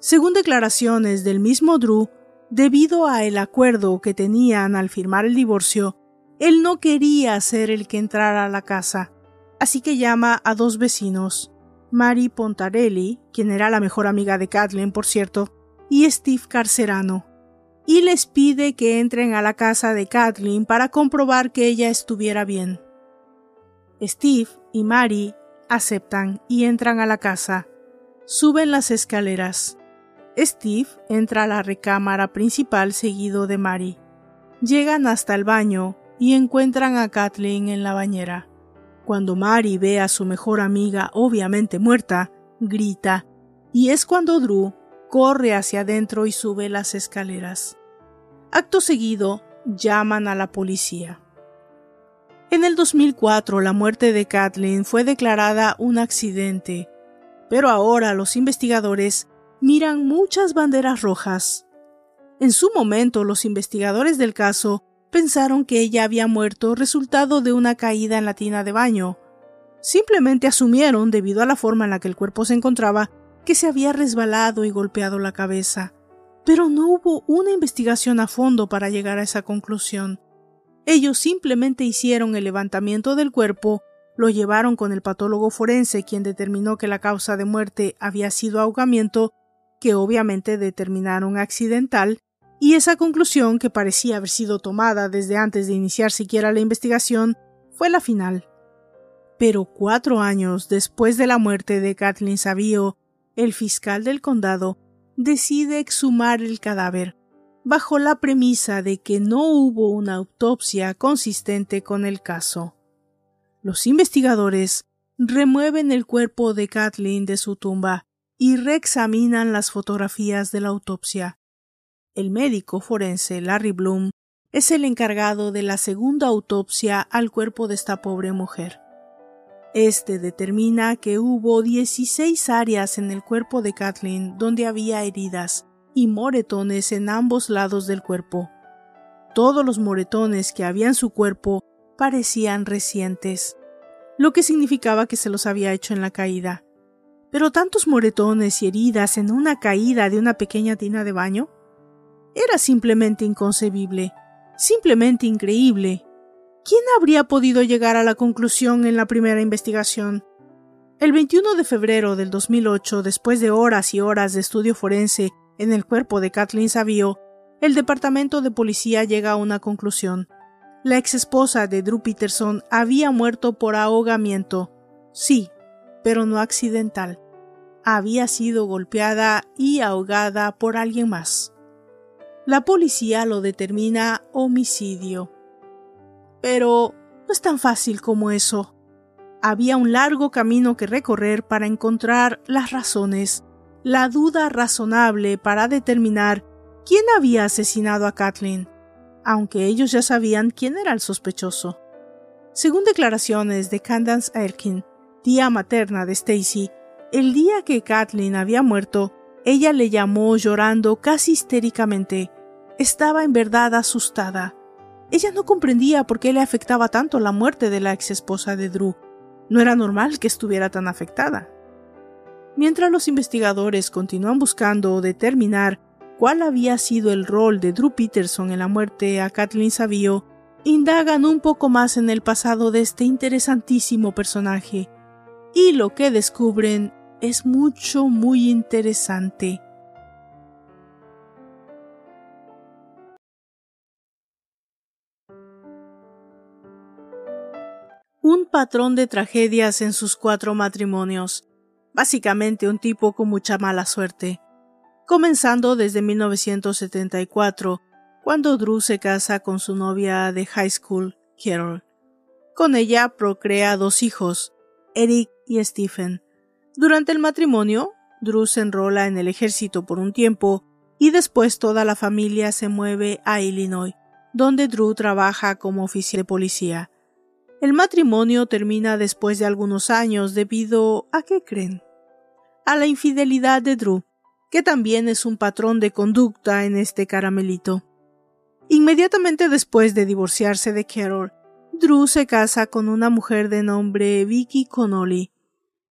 Según declaraciones del mismo Drew, debido a el acuerdo que tenían al firmar el divorcio, él no quería ser el que entrara a la casa, así que llama a dos vecinos, Mary Pontarelli, quien era la mejor amiga de Kathleen, por cierto, y Steve Carcerano, y les pide que entren a la casa de Kathleen para comprobar que ella estuviera bien. Steve y Mary aceptan y entran a la casa. Suben las escaleras. Steve entra a la recámara principal seguido de Mary. Llegan hasta el baño y encuentran a Kathleen en la bañera. Cuando Mary ve a su mejor amiga obviamente muerta, grita, y es cuando Drew corre hacia adentro y sube las escaleras. Acto seguido, llaman a la policía. En el 2004 la muerte de Kathleen fue declarada un accidente, pero ahora los investigadores miran muchas banderas rojas. En su momento los investigadores del caso pensaron que ella había muerto resultado de una caída en la tina de baño. Simplemente asumieron, debido a la forma en la que el cuerpo se encontraba, que se había resbalado y golpeado la cabeza. Pero no hubo una investigación a fondo para llegar a esa conclusión. Ellos simplemente hicieron el levantamiento del cuerpo, lo llevaron con el patólogo forense, quien determinó que la causa de muerte había sido ahogamiento, que obviamente determinaron accidental, y esa conclusión, que parecía haber sido tomada desde antes de iniciar siquiera la investigación, fue la final. Pero cuatro años después de la muerte de Kathleen Savio, el fiscal del condado decide exhumar el cadáver, bajo la premisa de que no hubo una autopsia consistente con el caso. Los investigadores remueven el cuerpo de Kathleen de su tumba y reexaminan las fotografías de la autopsia. El médico forense Larry Bloom es el encargado de la segunda autopsia al cuerpo de esta pobre mujer. Este determina que hubo 16 áreas en el cuerpo de Kathleen donde había heridas y moretones en ambos lados del cuerpo. Todos los moretones que había en su cuerpo parecían recientes, lo que significaba que se los había hecho en la caída. Pero tantos moretones y heridas en una caída de una pequeña tina de baño era simplemente inconcebible, simplemente increíble. ¿Quién habría podido llegar a la conclusión en la primera investigación? El 21 de febrero del 2008, después de horas y horas de estudio forense en el cuerpo de Kathleen Savio, el departamento de policía llega a una conclusión. La ex esposa de Drew Peterson había muerto por ahogamiento. Sí, pero no accidental. Había sido golpeada y ahogada por alguien más. La policía lo determina homicidio. Pero no es tan fácil como eso. Había un largo camino que recorrer para encontrar las razones, la duda razonable para determinar quién había asesinado a Kathleen, aunque ellos ya sabían quién era el sospechoso. Según declaraciones de Candance Erkin, tía materna de Stacy, el día que Kathleen había muerto, ella le llamó llorando casi histéricamente. Estaba en verdad asustada. Ella no comprendía por qué le afectaba tanto la muerte de la ex esposa de Drew. No era normal que estuviera tan afectada. Mientras los investigadores continúan buscando determinar cuál había sido el rol de Drew Peterson en la muerte a Kathleen Savio, indagan un poco más en el pasado de este interesantísimo personaje, y lo que descubren es mucho, muy interesante. Un patrón de tragedias en sus cuatro matrimonios, básicamente un tipo con mucha mala suerte, comenzando desde 1974, cuando Drew se casa con su novia de high school, Carol. Con ella procrea dos hijos, Eric Stephen, durante el matrimonio, Drew se enrola en el ejército por un tiempo y después toda la familia se mueve a Illinois, donde Drew trabaja como oficial de policía. El matrimonio termina después de algunos años debido a qué creen? A la infidelidad de Drew, que también es un patrón de conducta en este caramelito. Inmediatamente después de divorciarse de Carol, Drew se casa con una mujer de nombre Vicky Connolly,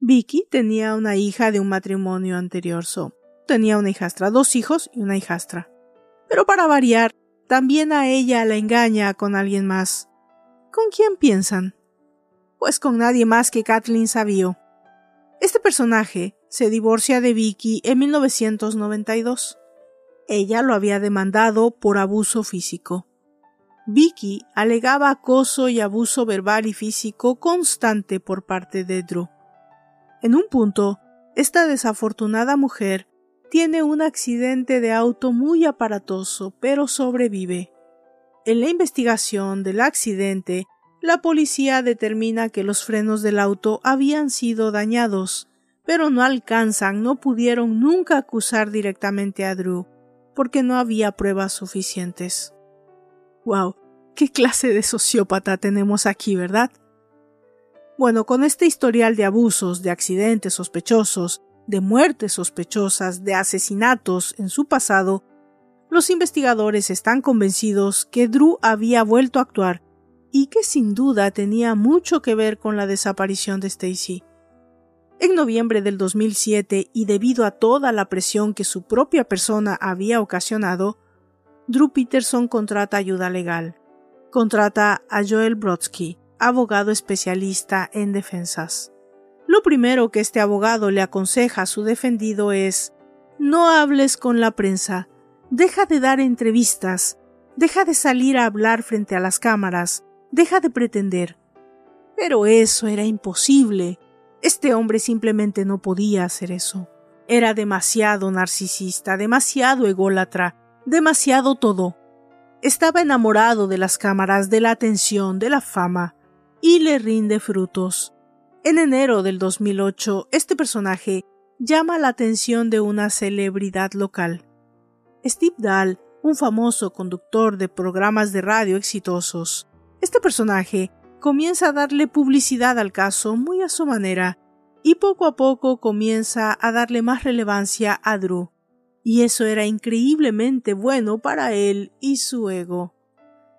Vicky tenía una hija de un matrimonio anterior, so tenía una hijastra, dos hijos y una hijastra. Pero para variar, también a ella la engaña con alguien más. ¿Con quién piensan? Pues con nadie más que Kathleen Savio. Este personaje se divorcia de Vicky en 1992. Ella lo había demandado por abuso físico. Vicky alegaba acoso y abuso verbal y físico constante por parte de Drew. En un punto, esta desafortunada mujer tiene un accidente de auto muy aparatoso, pero sobrevive. En la investigación del accidente, la policía determina que los frenos del auto habían sido dañados, pero no alcanzan, no pudieron nunca acusar directamente a Drew, porque no había pruebas suficientes. Wow, qué clase de sociópata tenemos aquí, ¿verdad? Bueno, con este historial de abusos, de accidentes sospechosos, de muertes sospechosas, de asesinatos en su pasado, los investigadores están convencidos que Drew había vuelto a actuar y que sin duda tenía mucho que ver con la desaparición de Stacy. En noviembre del 2007, y debido a toda la presión que su propia persona había ocasionado, Drew Peterson contrata ayuda legal. Contrata a Joel Brodsky, abogado especialista en defensas. Lo primero que este abogado le aconseja a su defendido es no hables con la prensa, deja de dar entrevistas, deja de salir a hablar frente a las cámaras, deja de pretender. Pero eso era imposible. Este hombre simplemente no podía hacer eso. Era demasiado narcisista, demasiado ególatra, demasiado todo. Estaba enamorado de las cámaras, de la atención, de la fama y le rinde frutos. En enero del 2008, este personaje llama la atención de una celebridad local. Steve Dahl, un famoso conductor de programas de radio exitosos. Este personaje comienza a darle publicidad al caso muy a su manera y poco a poco comienza a darle más relevancia a Drew. Y eso era increíblemente bueno para él y su ego.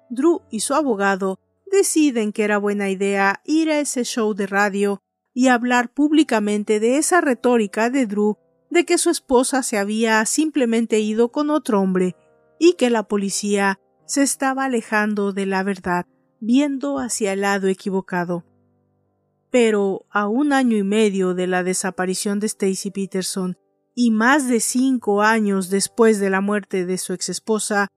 Drew y su abogado deciden que era buena idea ir a ese show de radio y hablar públicamente de esa retórica de Drew de que su esposa se había simplemente ido con otro hombre y que la policía se estaba alejando de la verdad, viendo hacia el lado equivocado. Pero a un año y medio de la desaparición de Stacy Peterson y más de cinco años después de la muerte de su exesposa,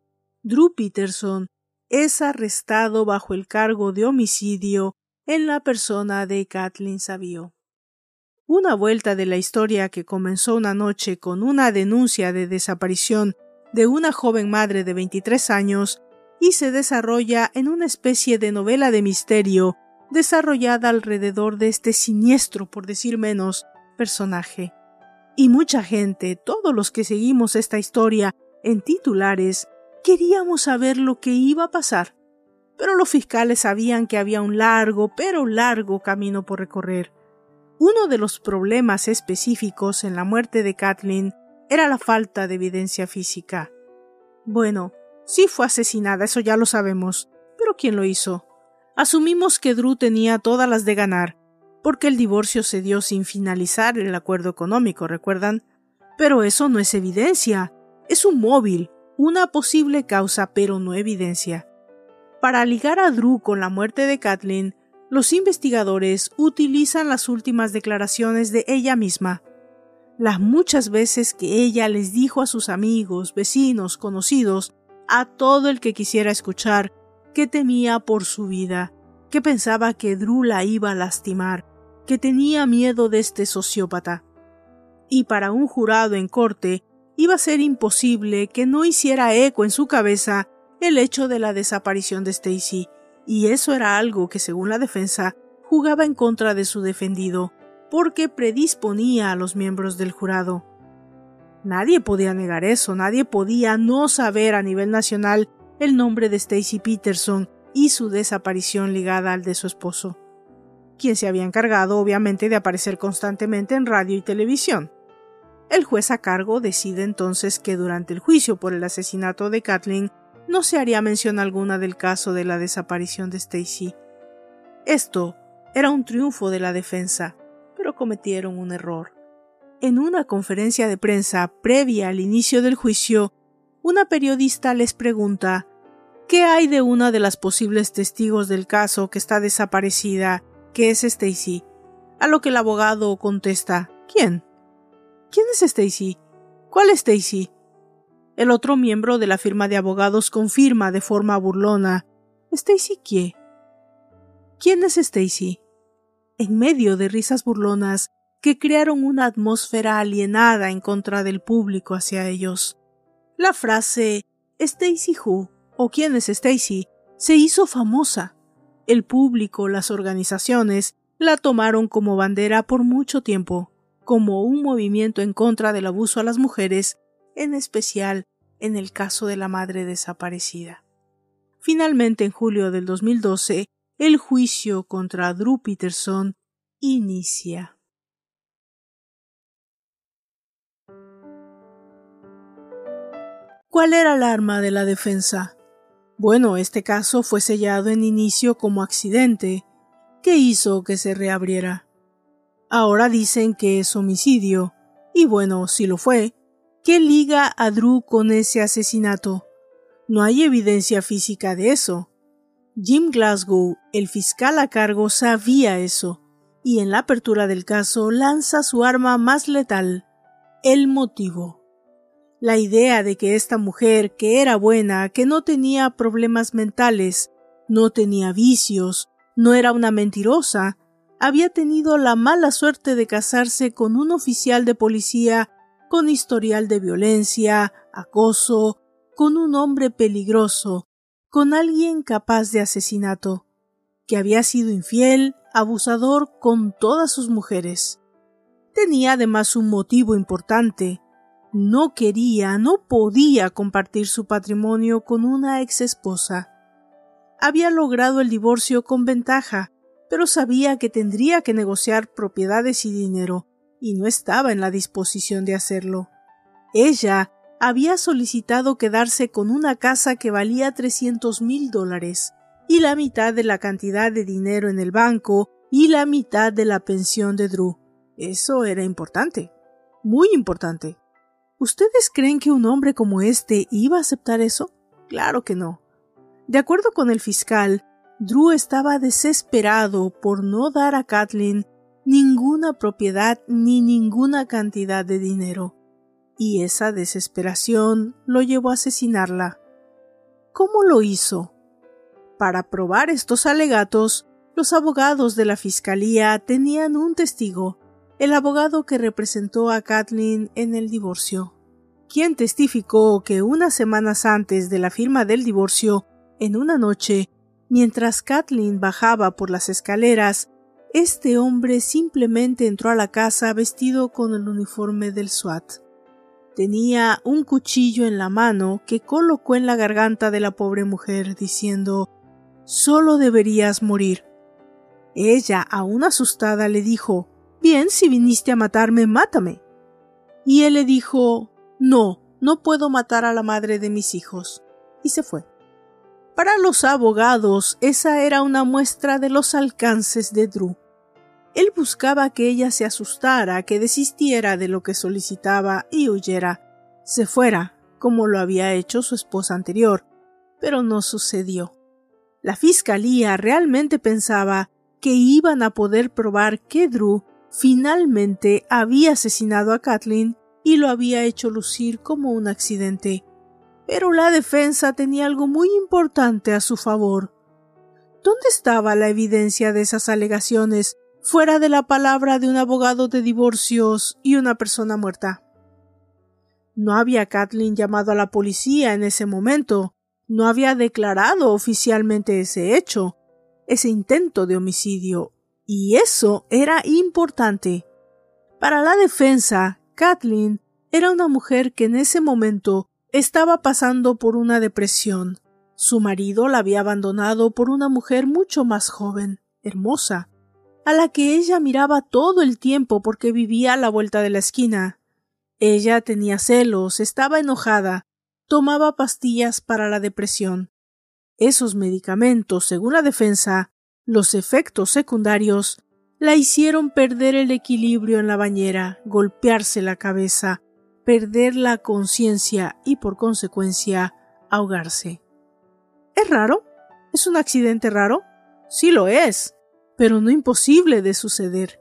Drew Peterson es arrestado bajo el cargo de homicidio en la persona de Kathleen Savio. Una vuelta de la historia que comenzó una noche con una denuncia de desaparición de una joven madre de 23 años y se desarrolla en una especie de novela de misterio desarrollada alrededor de este siniestro, por decir menos, personaje. Y mucha gente, todos los que seguimos esta historia en titulares, queríamos saber lo que iba a pasar. Pero los fiscales sabían que había un largo, pero largo camino por recorrer. Uno de los problemas específicos en la muerte de Kathleen era la falta de evidencia física. Bueno, sí fue asesinada, eso ya lo sabemos, pero ¿quién lo hizo? Asumimos que Drew tenía todas las de ganar, porque el divorcio se dio sin finalizar el acuerdo económico, ¿recuerdan? Pero eso no es evidencia, es un móvil, una posible causa, pero no evidencia. Para ligar a Drew con la muerte de Kathleen, los investigadores utilizan las últimas declaraciones de ella misma, las muchas veces que ella les dijo a sus amigos, vecinos, conocidos, a todo el que quisiera escuchar, que temía por su vida, que pensaba que Drew la iba a lastimar, que tenía miedo de este sociópata. Y para un jurado en corte iba a ser imposible que no hiciera eco en su cabeza el hecho de la desaparición de Stacy, y eso era algo que, según la defensa, jugaba en contra de su defendido, porque predisponía a los miembros del jurado. Nadie podía negar eso, nadie podía no saber a nivel nacional el nombre de Stacy Peterson y su desaparición ligada al de su esposo, quien se había encargado obviamente de aparecer constantemente en radio y televisión. El juez a cargo decide entonces que durante el juicio por el asesinato de Kathleen no se haría mención alguna del caso de la desaparición de Stacy. Esto era un triunfo de la defensa, pero cometieron un error. En una conferencia de prensa previa al inicio del juicio, una periodista les pregunta ¿Qué hay de una de las posibles testigos del caso que está desaparecida, que es Stacy? A lo que el abogado contesta ¿Quién? ¿Quién es Stacy? ¿Cuál Stacy? El otro miembro de la firma de abogados confirma de forma burlona ¿Stacy qué? ¿Quién es Stacy? En medio de risas burlonas que crearon una atmósfera alienada en contra del público hacia ellos. La frase Stacy Who o quién es Stacy se hizo famosa. El público, las organizaciones, la tomaron como bandera por mucho tiempo, como un movimiento en contra del abuso a las mujeres, en especial en el caso de la madre desaparecida. Finalmente, en julio del 2012, el juicio contra Drew Peterson inicia. ¿Cuál era el arma de la defensa? Bueno, este caso fue sellado en inicio como accidente, que hizo que se reabriera. Ahora dicen que es homicidio, y bueno, si lo fue, ¿qué liga a Drew con ese asesinato? No hay evidencia física de eso. Jim Glasgow, el fiscal a cargo, sabía eso, y en la apertura del caso lanza su arma más letal, el motivo. La idea de que esta mujer, que era buena, que no tenía problemas mentales, no tenía vicios, no era una mentirosa, había tenido la mala suerte de casarse con un oficial de policía con historial de violencia, acoso, con un hombre peligroso, con alguien capaz de asesinato, que había sido infiel, abusador con todas sus mujeres. Tenía además un motivo importante, no quería, no podía compartir su patrimonio con una ex esposa. Había logrado el divorcio con ventaja, pero sabía que tendría que negociar propiedades y dinero, y no estaba en la disposición de hacerlo. Ella había solicitado quedarse con una casa que valía trescientos mil dólares, y la mitad de la cantidad de dinero en el banco y la mitad de la pensión de Drew. Eso era importante, muy importante. ¿Ustedes creen que un hombre como este iba a aceptar eso? Claro que no. De acuerdo con el fiscal, Drew estaba desesperado por no dar a Kathleen ninguna propiedad ni ninguna cantidad de dinero, y esa desesperación lo llevó a asesinarla. ¿Cómo lo hizo? Para probar estos alegatos, los abogados de la fiscalía tenían un testigo el abogado que representó a Kathleen en el divorcio, quien testificó que unas semanas antes de la firma del divorcio, en una noche, Mientras Kathleen bajaba por las escaleras, este hombre simplemente entró a la casa vestido con el uniforme del SWAT. Tenía un cuchillo en la mano que colocó en la garganta de la pobre mujer, diciendo Solo deberías morir. Ella, aún asustada, le dijo Bien, si viniste a matarme, mátame. Y él le dijo No, no puedo matar a la madre de mis hijos. Y se fue. Para los abogados, esa era una muestra de los alcances de Drew. Él buscaba que ella se asustara, que desistiera de lo que solicitaba y huyera, se fuera, como lo había hecho su esposa anterior, pero no sucedió. La fiscalía realmente pensaba que iban a poder probar que Drew finalmente había asesinado a Kathleen y lo había hecho lucir como un accidente. Pero la defensa tenía algo muy importante a su favor. ¿Dónde estaba la evidencia de esas alegaciones fuera de la palabra de un abogado de divorcios y una persona muerta? No había Kathleen llamado a la policía en ese momento, no había declarado oficialmente ese hecho, ese intento de homicidio, y eso era importante. Para la defensa, Kathleen era una mujer que en ese momento estaba pasando por una depresión. Su marido la había abandonado por una mujer mucho más joven, hermosa, a la que ella miraba todo el tiempo porque vivía a la vuelta de la esquina. Ella tenía celos, estaba enojada, tomaba pastillas para la depresión. Esos medicamentos, según la defensa, los efectos secundarios, la hicieron perder el equilibrio en la bañera, golpearse la cabeza, perder la conciencia y por consecuencia ahogarse. ¿Es raro? ¿Es un accidente raro? Sí lo es, pero no imposible de suceder.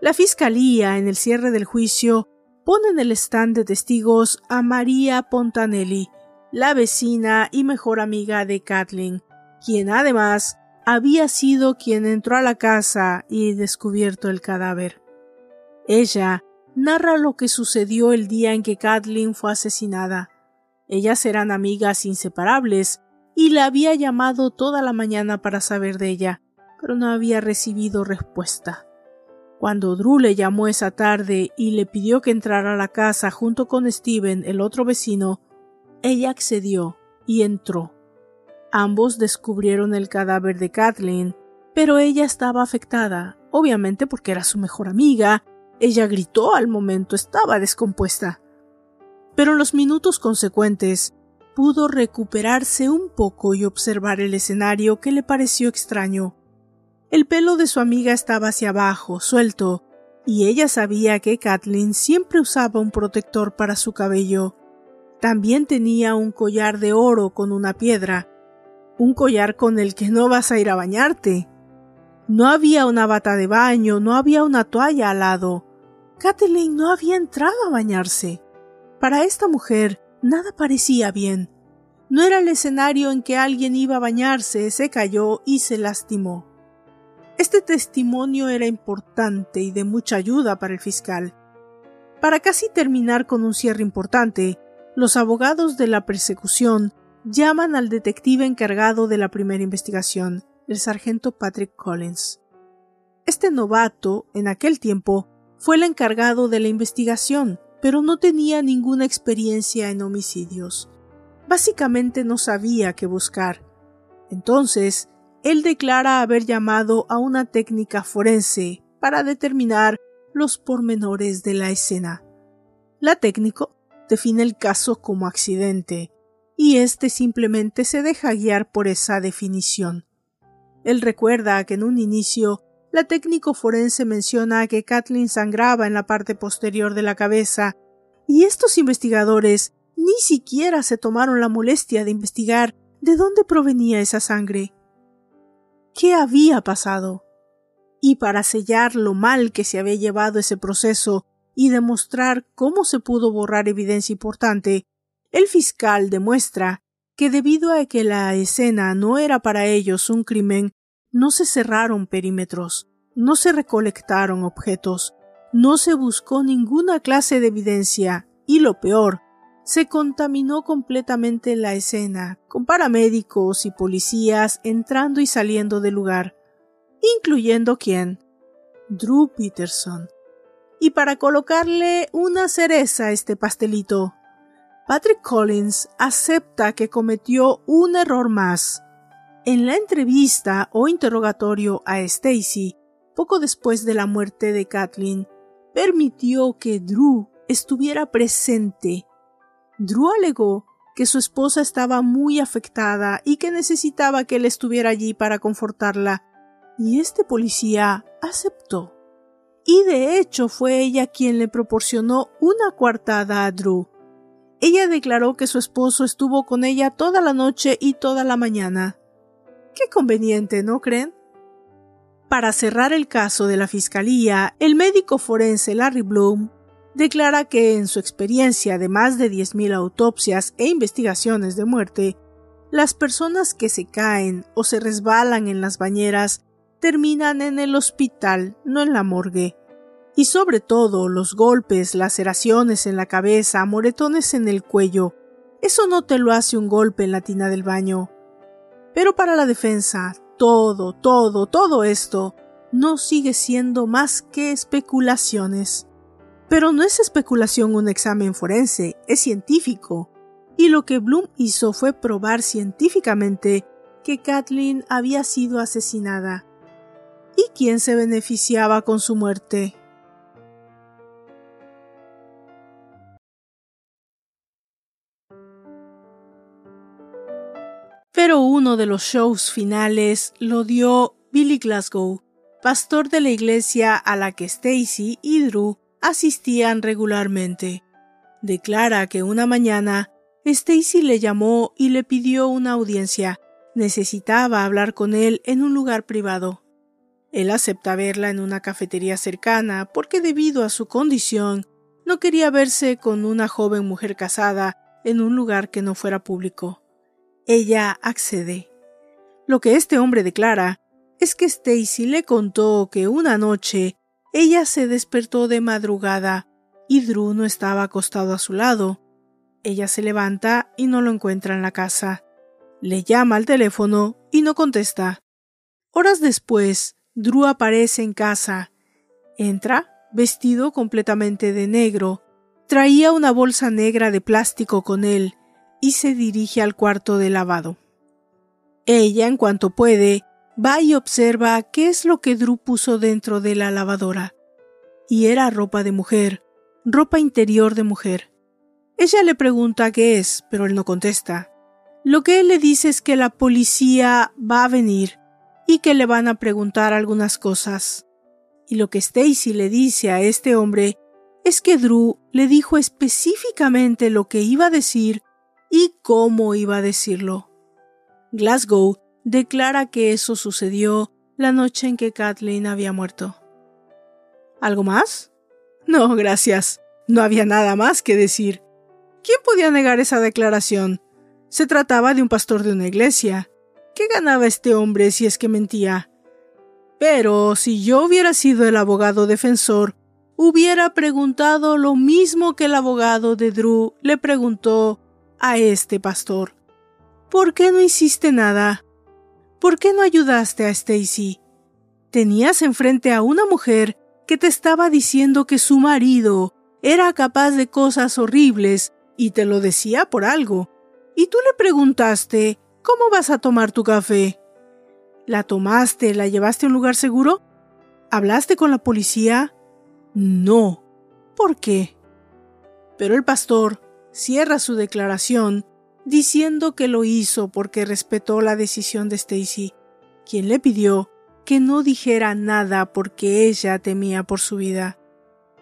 La Fiscalía, en el cierre del juicio, pone en el stand de testigos a María Pontanelli, la vecina y mejor amiga de Kathleen, quien además había sido quien entró a la casa y descubierto el cadáver. Ella narra lo que sucedió el día en que Kathleen fue asesinada. Ellas eran amigas inseparables y la había llamado toda la mañana para saber de ella, pero no había recibido respuesta. Cuando Drew le llamó esa tarde y le pidió que entrara a la casa junto con Steven, el otro vecino, ella accedió y entró. Ambos descubrieron el cadáver de Kathleen, pero ella estaba afectada, obviamente porque era su mejor amiga ella gritó al momento, estaba descompuesta. Pero en los minutos consecuentes pudo recuperarse un poco y observar el escenario que le pareció extraño. El pelo de su amiga estaba hacia abajo, suelto, y ella sabía que Kathleen siempre usaba un protector para su cabello. También tenía un collar de oro con una piedra, un collar con el que no vas a ir a bañarte. No había una bata de baño, no había una toalla al lado. Kathleen no había entrado a bañarse. Para esta mujer nada parecía bien. No era el escenario en que alguien iba a bañarse, se cayó y se lastimó. Este testimonio era importante y de mucha ayuda para el fiscal. Para casi terminar con un cierre importante, los abogados de la persecución llaman al detective encargado de la primera investigación, el sargento Patrick Collins. Este novato, en aquel tiempo, fue el encargado de la investigación, pero no tenía ninguna experiencia en homicidios. Básicamente no sabía qué buscar. Entonces, él declara haber llamado a una técnica forense para determinar los pormenores de la escena. La técnico define el caso como accidente, y éste simplemente se deja guiar por esa definición. Él recuerda que en un inicio la técnico forense menciona que Kathleen sangraba en la parte posterior de la cabeza, y estos investigadores ni siquiera se tomaron la molestia de investigar de dónde provenía esa sangre. ¿Qué había pasado? Y para sellar lo mal que se había llevado ese proceso y demostrar cómo se pudo borrar evidencia importante, el fiscal demuestra que debido a que la escena no era para ellos un crimen, no se cerraron perímetros, no se recolectaron objetos, no se buscó ninguna clase de evidencia y lo peor, se contaminó completamente la escena, con paramédicos y policías entrando y saliendo del lugar, incluyendo quién? Drew Peterson. Y para colocarle una cereza a este pastelito, Patrick Collins acepta que cometió un error más. En la entrevista o interrogatorio a Stacy, poco después de la muerte de Kathleen, permitió que Drew estuviera presente. Drew alegó que su esposa estaba muy afectada y que necesitaba que él estuviera allí para confortarla, y este policía aceptó. Y de hecho fue ella quien le proporcionó una coartada a Drew. Ella declaró que su esposo estuvo con ella toda la noche y toda la mañana. Qué conveniente, ¿no creen? Para cerrar el caso de la fiscalía, el médico forense Larry Bloom declara que en su experiencia de más de 10.000 autopsias e investigaciones de muerte, las personas que se caen o se resbalan en las bañeras terminan en el hospital, no en la morgue. Y sobre todo los golpes, laceraciones en la cabeza, moretones en el cuello. Eso no te lo hace un golpe en la tina del baño. Pero para la defensa, todo, todo, todo esto no sigue siendo más que especulaciones. Pero no es especulación un examen forense, es científico. Y lo que Bloom hizo fue probar científicamente que Kathleen había sido asesinada. ¿Y quién se beneficiaba con su muerte? Pero uno de los shows finales lo dio Billy Glasgow, pastor de la iglesia a la que Stacy y Drew asistían regularmente. Declara que una mañana Stacy le llamó y le pidió una audiencia. Necesitaba hablar con él en un lugar privado. Él acepta verla en una cafetería cercana porque debido a su condición no quería verse con una joven mujer casada en un lugar que no fuera público. Ella accede. Lo que este hombre declara es que Stacy le contó que una noche ella se despertó de madrugada y Drew no estaba acostado a su lado. Ella se levanta y no lo encuentra en la casa. Le llama al teléfono y no contesta. Horas después, Drew aparece en casa. Entra, vestido completamente de negro. Traía una bolsa negra de plástico con él y se dirige al cuarto de lavado. Ella, en cuanto puede, va y observa qué es lo que Drew puso dentro de la lavadora. Y era ropa de mujer, ropa interior de mujer. Ella le pregunta qué es, pero él no contesta. Lo que él le dice es que la policía va a venir y que le van a preguntar algunas cosas. Y lo que Stacy le dice a este hombre es que Drew le dijo específicamente lo que iba a decir y cómo iba a decirlo. Glasgow declara que eso sucedió la noche en que Kathleen había muerto. ¿Algo más? No, gracias. No había nada más que decir. ¿Quién podía negar esa declaración? Se trataba de un pastor de una iglesia. ¿Qué ganaba este hombre si es que mentía? Pero si yo hubiera sido el abogado defensor, hubiera preguntado lo mismo que el abogado de Drew le preguntó a este pastor. ¿Por qué no hiciste nada? ¿Por qué no ayudaste a Stacy? Tenías enfrente a una mujer que te estaba diciendo que su marido era capaz de cosas horribles y te lo decía por algo. Y tú le preguntaste, ¿cómo vas a tomar tu café? ¿La tomaste, la llevaste a un lugar seguro? ¿Hablaste con la policía? No. ¿Por qué? Pero el pastor cierra su declaración diciendo que lo hizo porque respetó la decisión de Stacy, quien le pidió que no dijera nada porque ella temía por su vida.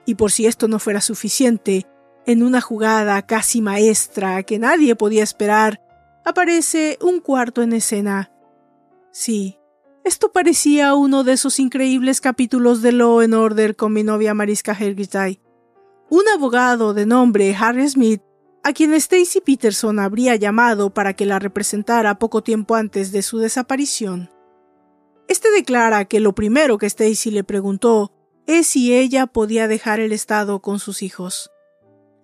Y por si esto no fuera suficiente, en una jugada casi maestra que nadie podía esperar, aparece un cuarto en escena. Sí, esto parecía uno de esos increíbles capítulos de Law and Order con mi novia Mariska Hargitay. Un abogado de nombre Harry Smith a quien Stacy Peterson habría llamado para que la representara poco tiempo antes de su desaparición. Este declara que lo primero que Stacy le preguntó es si ella podía dejar el estado con sus hijos.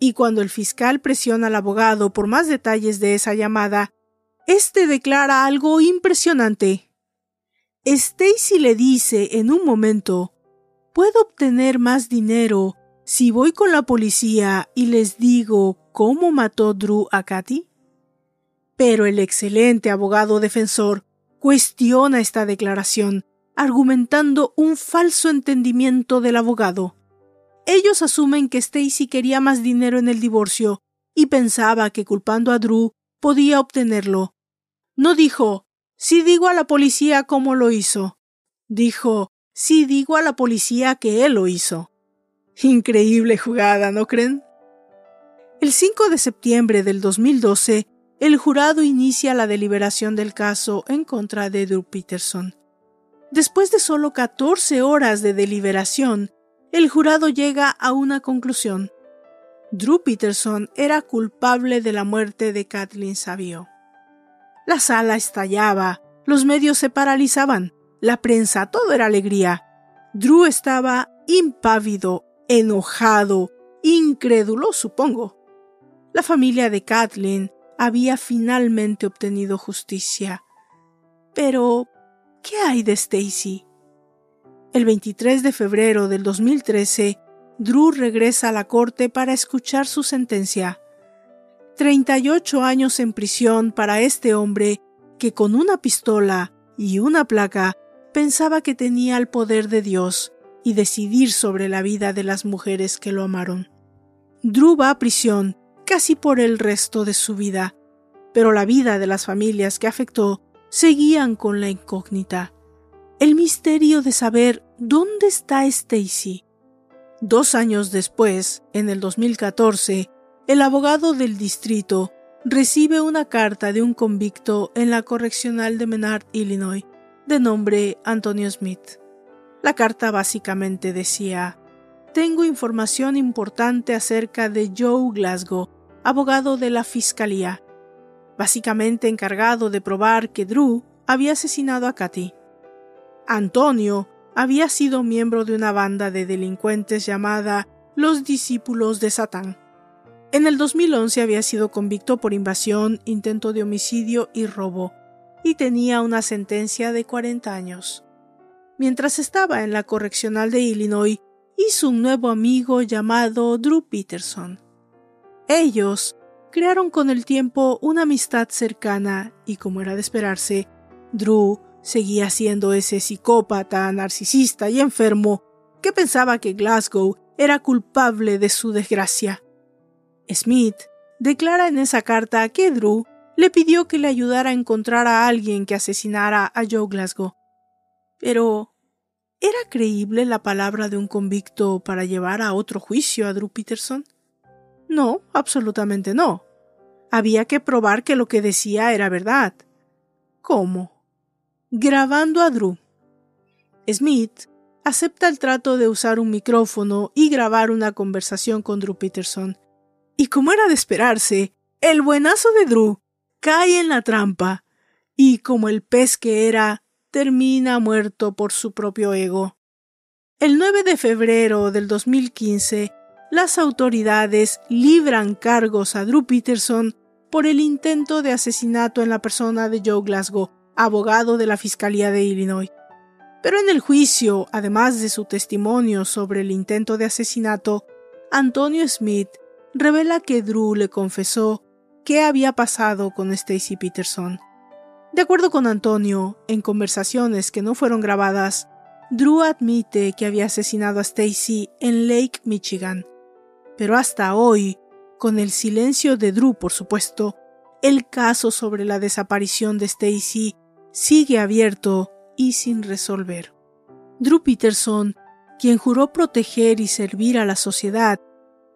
Y cuando el fiscal presiona al abogado por más detalles de esa llamada, este declara algo impresionante. Stacy le dice en un momento, ¿puedo obtener más dinero si voy con la policía y les digo cómo mató Drew a Katy? Pero el excelente abogado defensor cuestiona esta declaración, argumentando un falso entendimiento del abogado. Ellos asumen que Stacy quería más dinero en el divorcio y pensaba que culpando a Drew podía obtenerlo. No dijo, si digo a la policía cómo lo hizo. Dijo, si digo a la policía que él lo hizo. Increíble jugada, ¿no creen? El 5 de septiembre del 2012, el jurado inicia la deliberación del caso en contra de Drew Peterson. Después de solo 14 horas de deliberación, el jurado llega a una conclusión. Drew Peterson era culpable de la muerte de Kathleen Savio. La sala estallaba, los medios se paralizaban, la prensa, todo era alegría. Drew estaba impávido, enojado, incrédulo, supongo. La familia de Kathleen había finalmente obtenido justicia. Pero, ¿qué hay de Stacy? El 23 de febrero del 2013, Drew regresa a la corte para escuchar su sentencia. 38 años en prisión para este hombre que con una pistola y una placa pensaba que tenía el poder de Dios y decidir sobre la vida de las mujeres que lo amaron. Drew va a prisión casi por el resto de su vida, pero la vida de las familias que afectó seguían con la incógnita, el misterio de saber dónde está Stacy. Dos años después, en el 2014, el abogado del distrito recibe una carta de un convicto en la correccional de Menard, Illinois, de nombre Antonio Smith. La carta básicamente decía, Tengo información importante acerca de Joe Glasgow, abogado de la Fiscalía, básicamente encargado de probar que Drew había asesinado a Katy. Antonio había sido miembro de una banda de delincuentes llamada Los Discípulos de Satán. En el 2011 había sido convicto por invasión, intento de homicidio y robo, y tenía una sentencia de 40 años. Mientras estaba en la correccional de Illinois, hizo un nuevo amigo llamado Drew Peterson. Ellos crearon con el tiempo una amistad cercana y como era de esperarse, Drew seguía siendo ese psicópata, narcisista y enfermo que pensaba que Glasgow era culpable de su desgracia. Smith declara en esa carta que Drew le pidió que le ayudara a encontrar a alguien que asesinara a Joe Glasgow. Pero, ¿era creíble la palabra de un convicto para llevar a otro juicio a Drew Peterson? No, absolutamente no. Había que probar que lo que decía era verdad. ¿Cómo? Grabando a Drew. Smith acepta el trato de usar un micrófono y grabar una conversación con Drew Peterson, y como era de esperarse, el buenazo de Drew cae en la trampa y como el pez que era, termina muerto por su propio ego. El 9 de febrero del 2015, las autoridades libran cargos a Drew Peterson por el intento de asesinato en la persona de Joe Glasgow, abogado de la Fiscalía de Illinois. Pero en el juicio, además de su testimonio sobre el intento de asesinato, Antonio Smith revela que Drew le confesó qué había pasado con Stacy Peterson. De acuerdo con Antonio, en conversaciones que no fueron grabadas, Drew admite que había asesinado a Stacy en Lake, Michigan. Pero hasta hoy, con el silencio de Drew, por supuesto, el caso sobre la desaparición de Stacy sigue abierto y sin resolver. Drew Peterson, quien juró proteger y servir a la sociedad,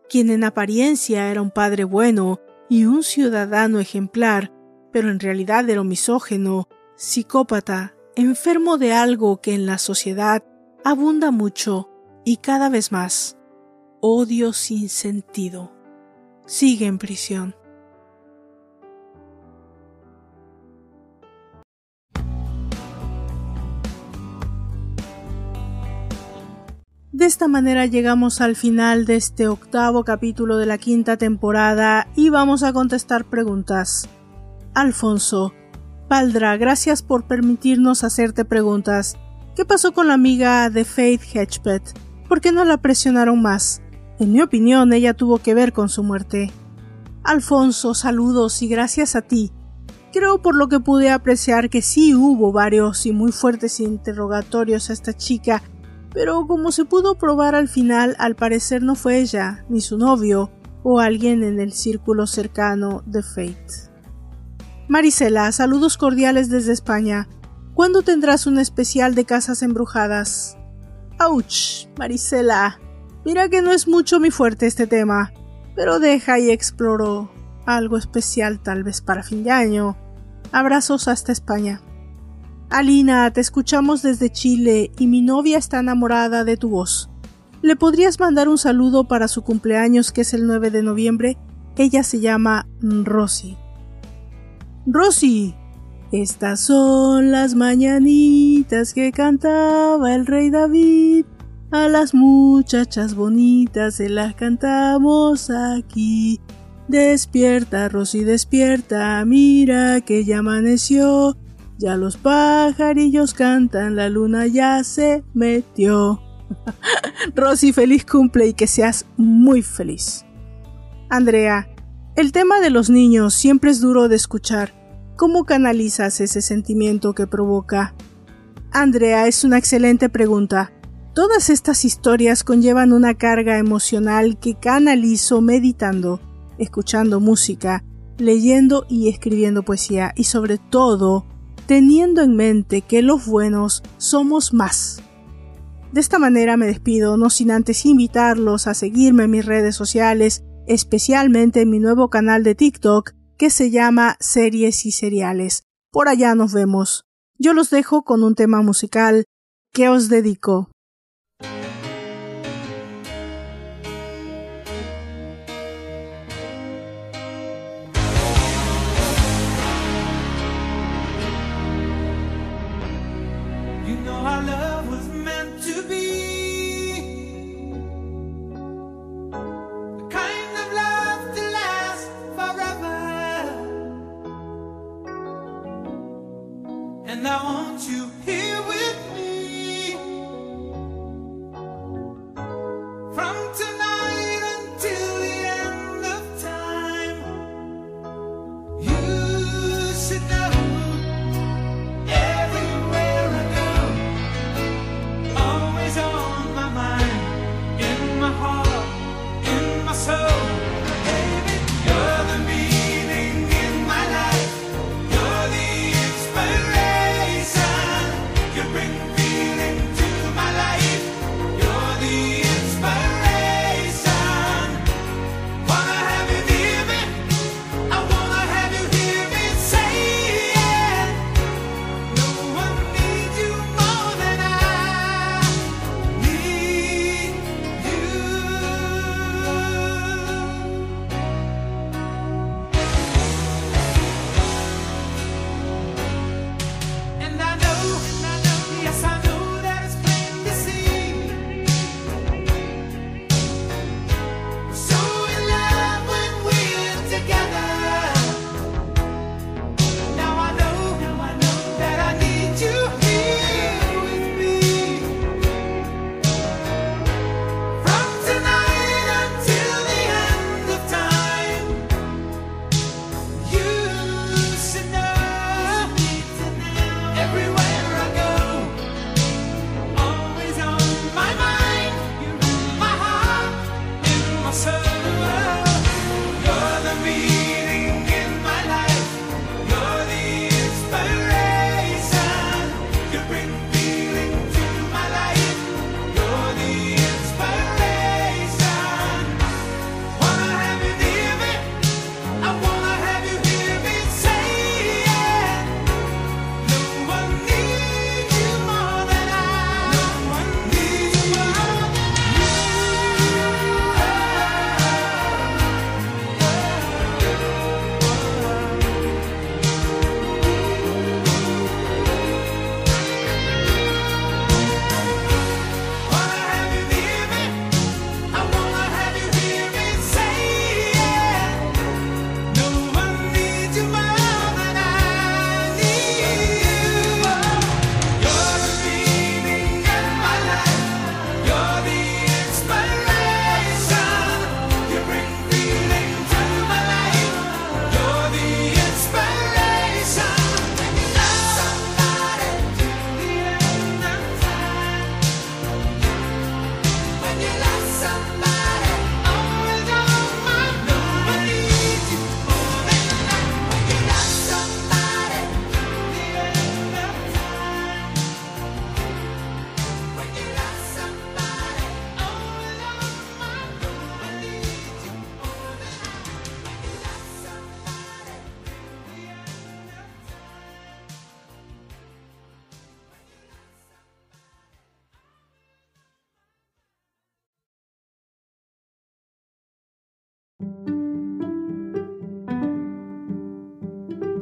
quien en apariencia era un padre bueno y un ciudadano ejemplar, pero en realidad era misógeno, psicópata, enfermo de algo que en la sociedad abunda mucho y cada vez más, odio sin sentido. Sigue en prisión. De esta manera llegamos al final de este octavo capítulo de la quinta temporada y vamos a contestar preguntas. Alfonso, Valdra, gracias por permitirnos hacerte preguntas. ¿Qué pasó con la amiga de Faith Hedgepet? ¿Por qué no la presionaron más? En mi opinión, ella tuvo que ver con su muerte. Alfonso, saludos y gracias a ti. Creo por lo que pude apreciar que sí hubo varios y muy fuertes interrogatorios a esta chica pero como se pudo probar al final, al parecer no fue ella, ni su novio, o alguien en el círculo cercano de Fate. Marisela, saludos cordiales desde España. ¿Cuándo tendrás un especial de casas embrujadas? ¡Auch! Marisela. Mira que no es mucho mi fuerte este tema, pero deja y exploro algo especial tal vez para fin de año. Abrazos hasta España. Alina, te escuchamos desde Chile y mi novia está enamorada de tu voz. ¿Le podrías mandar un saludo para su cumpleaños que es el 9 de noviembre? Ella se llama Rosy. Rosy, estas son las mañanitas que cantaba el rey David. A las muchachas bonitas se las cantamos aquí. Despierta, Rosy, despierta, mira que ya amaneció. Ya los pajarillos cantan, la luna ya se metió. Rosy, feliz cumple y que seas muy feliz. Andrea, el tema de los niños siempre es duro de escuchar. ¿Cómo canalizas ese sentimiento que provoca? Andrea, es una excelente pregunta. Todas estas historias conllevan una carga emocional que canalizo meditando, escuchando música, leyendo y escribiendo poesía y sobre todo teniendo en mente que los buenos somos más. De esta manera me despido, no sin antes invitarlos a seguirme en mis redes sociales, especialmente en mi nuevo canal de TikTok que se llama Series y Seriales. Por allá nos vemos. Yo los dejo con un tema musical que os dedico.